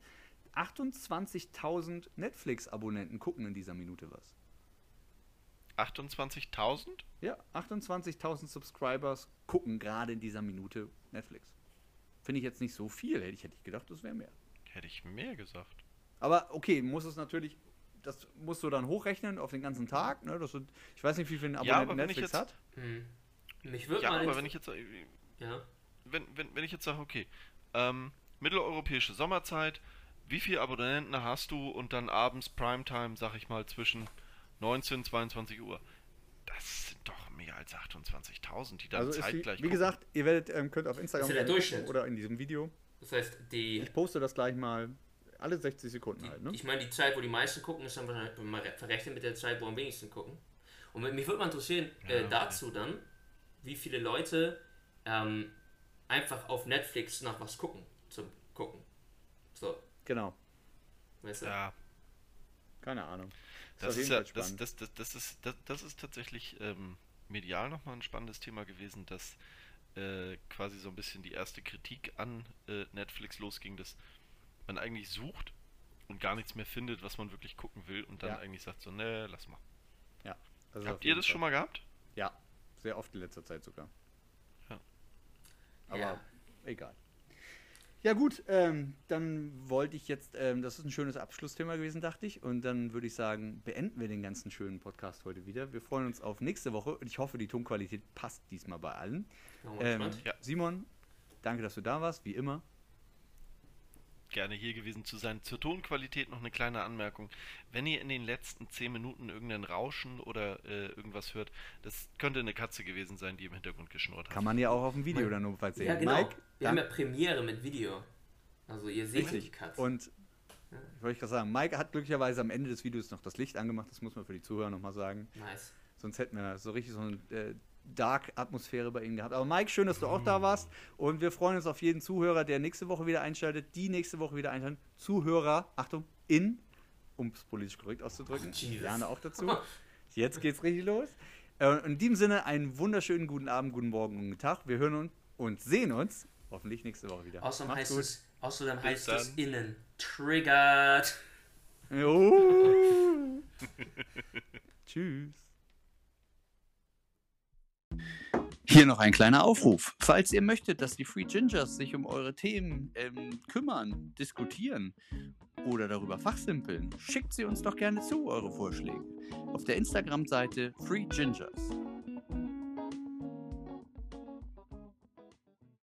28.000 Netflix-Abonnenten gucken in dieser Minute was. 28.000? Ja, 28.000 Subscribers gucken gerade in dieser Minute Netflix. Finde ich jetzt nicht so viel, hätte ich, hätte ich gedacht, das wäre mehr. Hätte ich mehr gesagt. Aber okay, muss es natürlich, das musst du dann hochrechnen auf den ganzen Tag. Ne? Das sind, ich weiß nicht, wie viele Ja, Abonnenten aber wenn ich Netflix jetzt- hat. Hm. Mich würde Ja, aber wenn ich jetzt, ja. wenn, wenn, wenn ich jetzt sage, okay, ähm, mitteleuropäische Sommerzeit, wie viele Abonnenten hast du und dann abends Primetime, sag ich mal, zwischen 19 und 22 Uhr? Das sind doch mehr als 28.000, die dann Also ist wie, zeitgleich wie gucken. gesagt, ihr werdet, ähm, könnt auf Instagram ja der Durchschnitt. oder in diesem Video. Das heißt, die. Ich poste das gleich mal alle 60 Sekunden halt. Ne? Ich meine, die Zeit, wo die meisten gucken, ist dann wahrscheinlich mal verrechnet mit der Zeit, wo am wenigsten gucken. Und mich würde mal interessieren, Ja, äh, okay. dazu dann, wie viele Leute ähm, einfach auf Netflix nach was gucken, zum Gucken. So, Genau. weißt du? Ja, Keine Ahnung. Das ist ja, das, das, das, das ist, das, das ist tatsächlich ähm, medial nochmal ein spannendes Thema gewesen, dass äh, quasi so ein bisschen die erste Kritik an äh, Netflix losging, dass man eigentlich sucht und gar nichts mehr findet, was man wirklich gucken will und dann Ja. eigentlich sagt so, ne, lass mal. Ja. Auf Habt ihr das Fall. schon mal gehabt? Ja, sehr oft in letzter Zeit sogar. Ja. Aber Ja. egal. Ja gut, ähm, dann wollte ich jetzt, ähm, das ist ein schönes Abschlussthema gewesen, dachte ich. Und dann würde ich sagen, beenden wir den ganzen schönen Podcast heute wieder. Wir freuen uns auf nächste Woche und ich hoffe, die Tonqualität passt diesmal bei allen. Ähm. Ja. Simon, danke, dass du da warst, wie immer. Gerne hier gewesen zu sein. Zur Tonqualität noch eine kleine Anmerkung. Wenn ihr in den letzten 10 Minuten irgendein Rauschen oder äh, irgendwas hört, das könnte eine Katze gewesen sein, die im Hintergrund geschnurrt hat. Kann man ja auch auf dem Video Mike- dann notfalls sehen. Ja, genau. Mike, Wir haben dann- ja Premiere mit Video. Also, ihr seht die Richtig. Katze. Und wollte ich gerade sagen, Mike hat glücklicherweise am Ende des Videos noch das Licht angemacht, das muss man für die Zuhörer nochmal sagen. nice. Sonst hätten wir so richtig so ein äh, Dark-Atmosphäre bei Ihnen gehabt. Aber Mike, schön, dass du auch da warst. Und wir freuen uns auf jeden Zuhörer, der nächste Woche wieder einschaltet, die nächste Woche wieder einschalten. Zuhörer, Achtung, in, um es politisch korrekt auszudrücken. Jesus. Lerne auch dazu. Jetzt geht's richtig los. Äh, In diesem Sinne, einen wunderschönen guten Abend, guten Morgen und guten Tag. Wir hören uns und sehen uns hoffentlich nächste Woche wieder. Außerdem Macht's heißt, gut. es, außerdem heißt dann. es innen. Triggered. Jo. Tschüss. Hier noch ein kleiner Aufruf. Falls ihr möchtet, dass die Free Gingers sich um eure Themen ähm, kümmern, diskutieren oder darüber fachsimpeln, schickt sie uns doch gerne zu, eure Vorschläge. Auf der Instagram-Seite Free Gingers.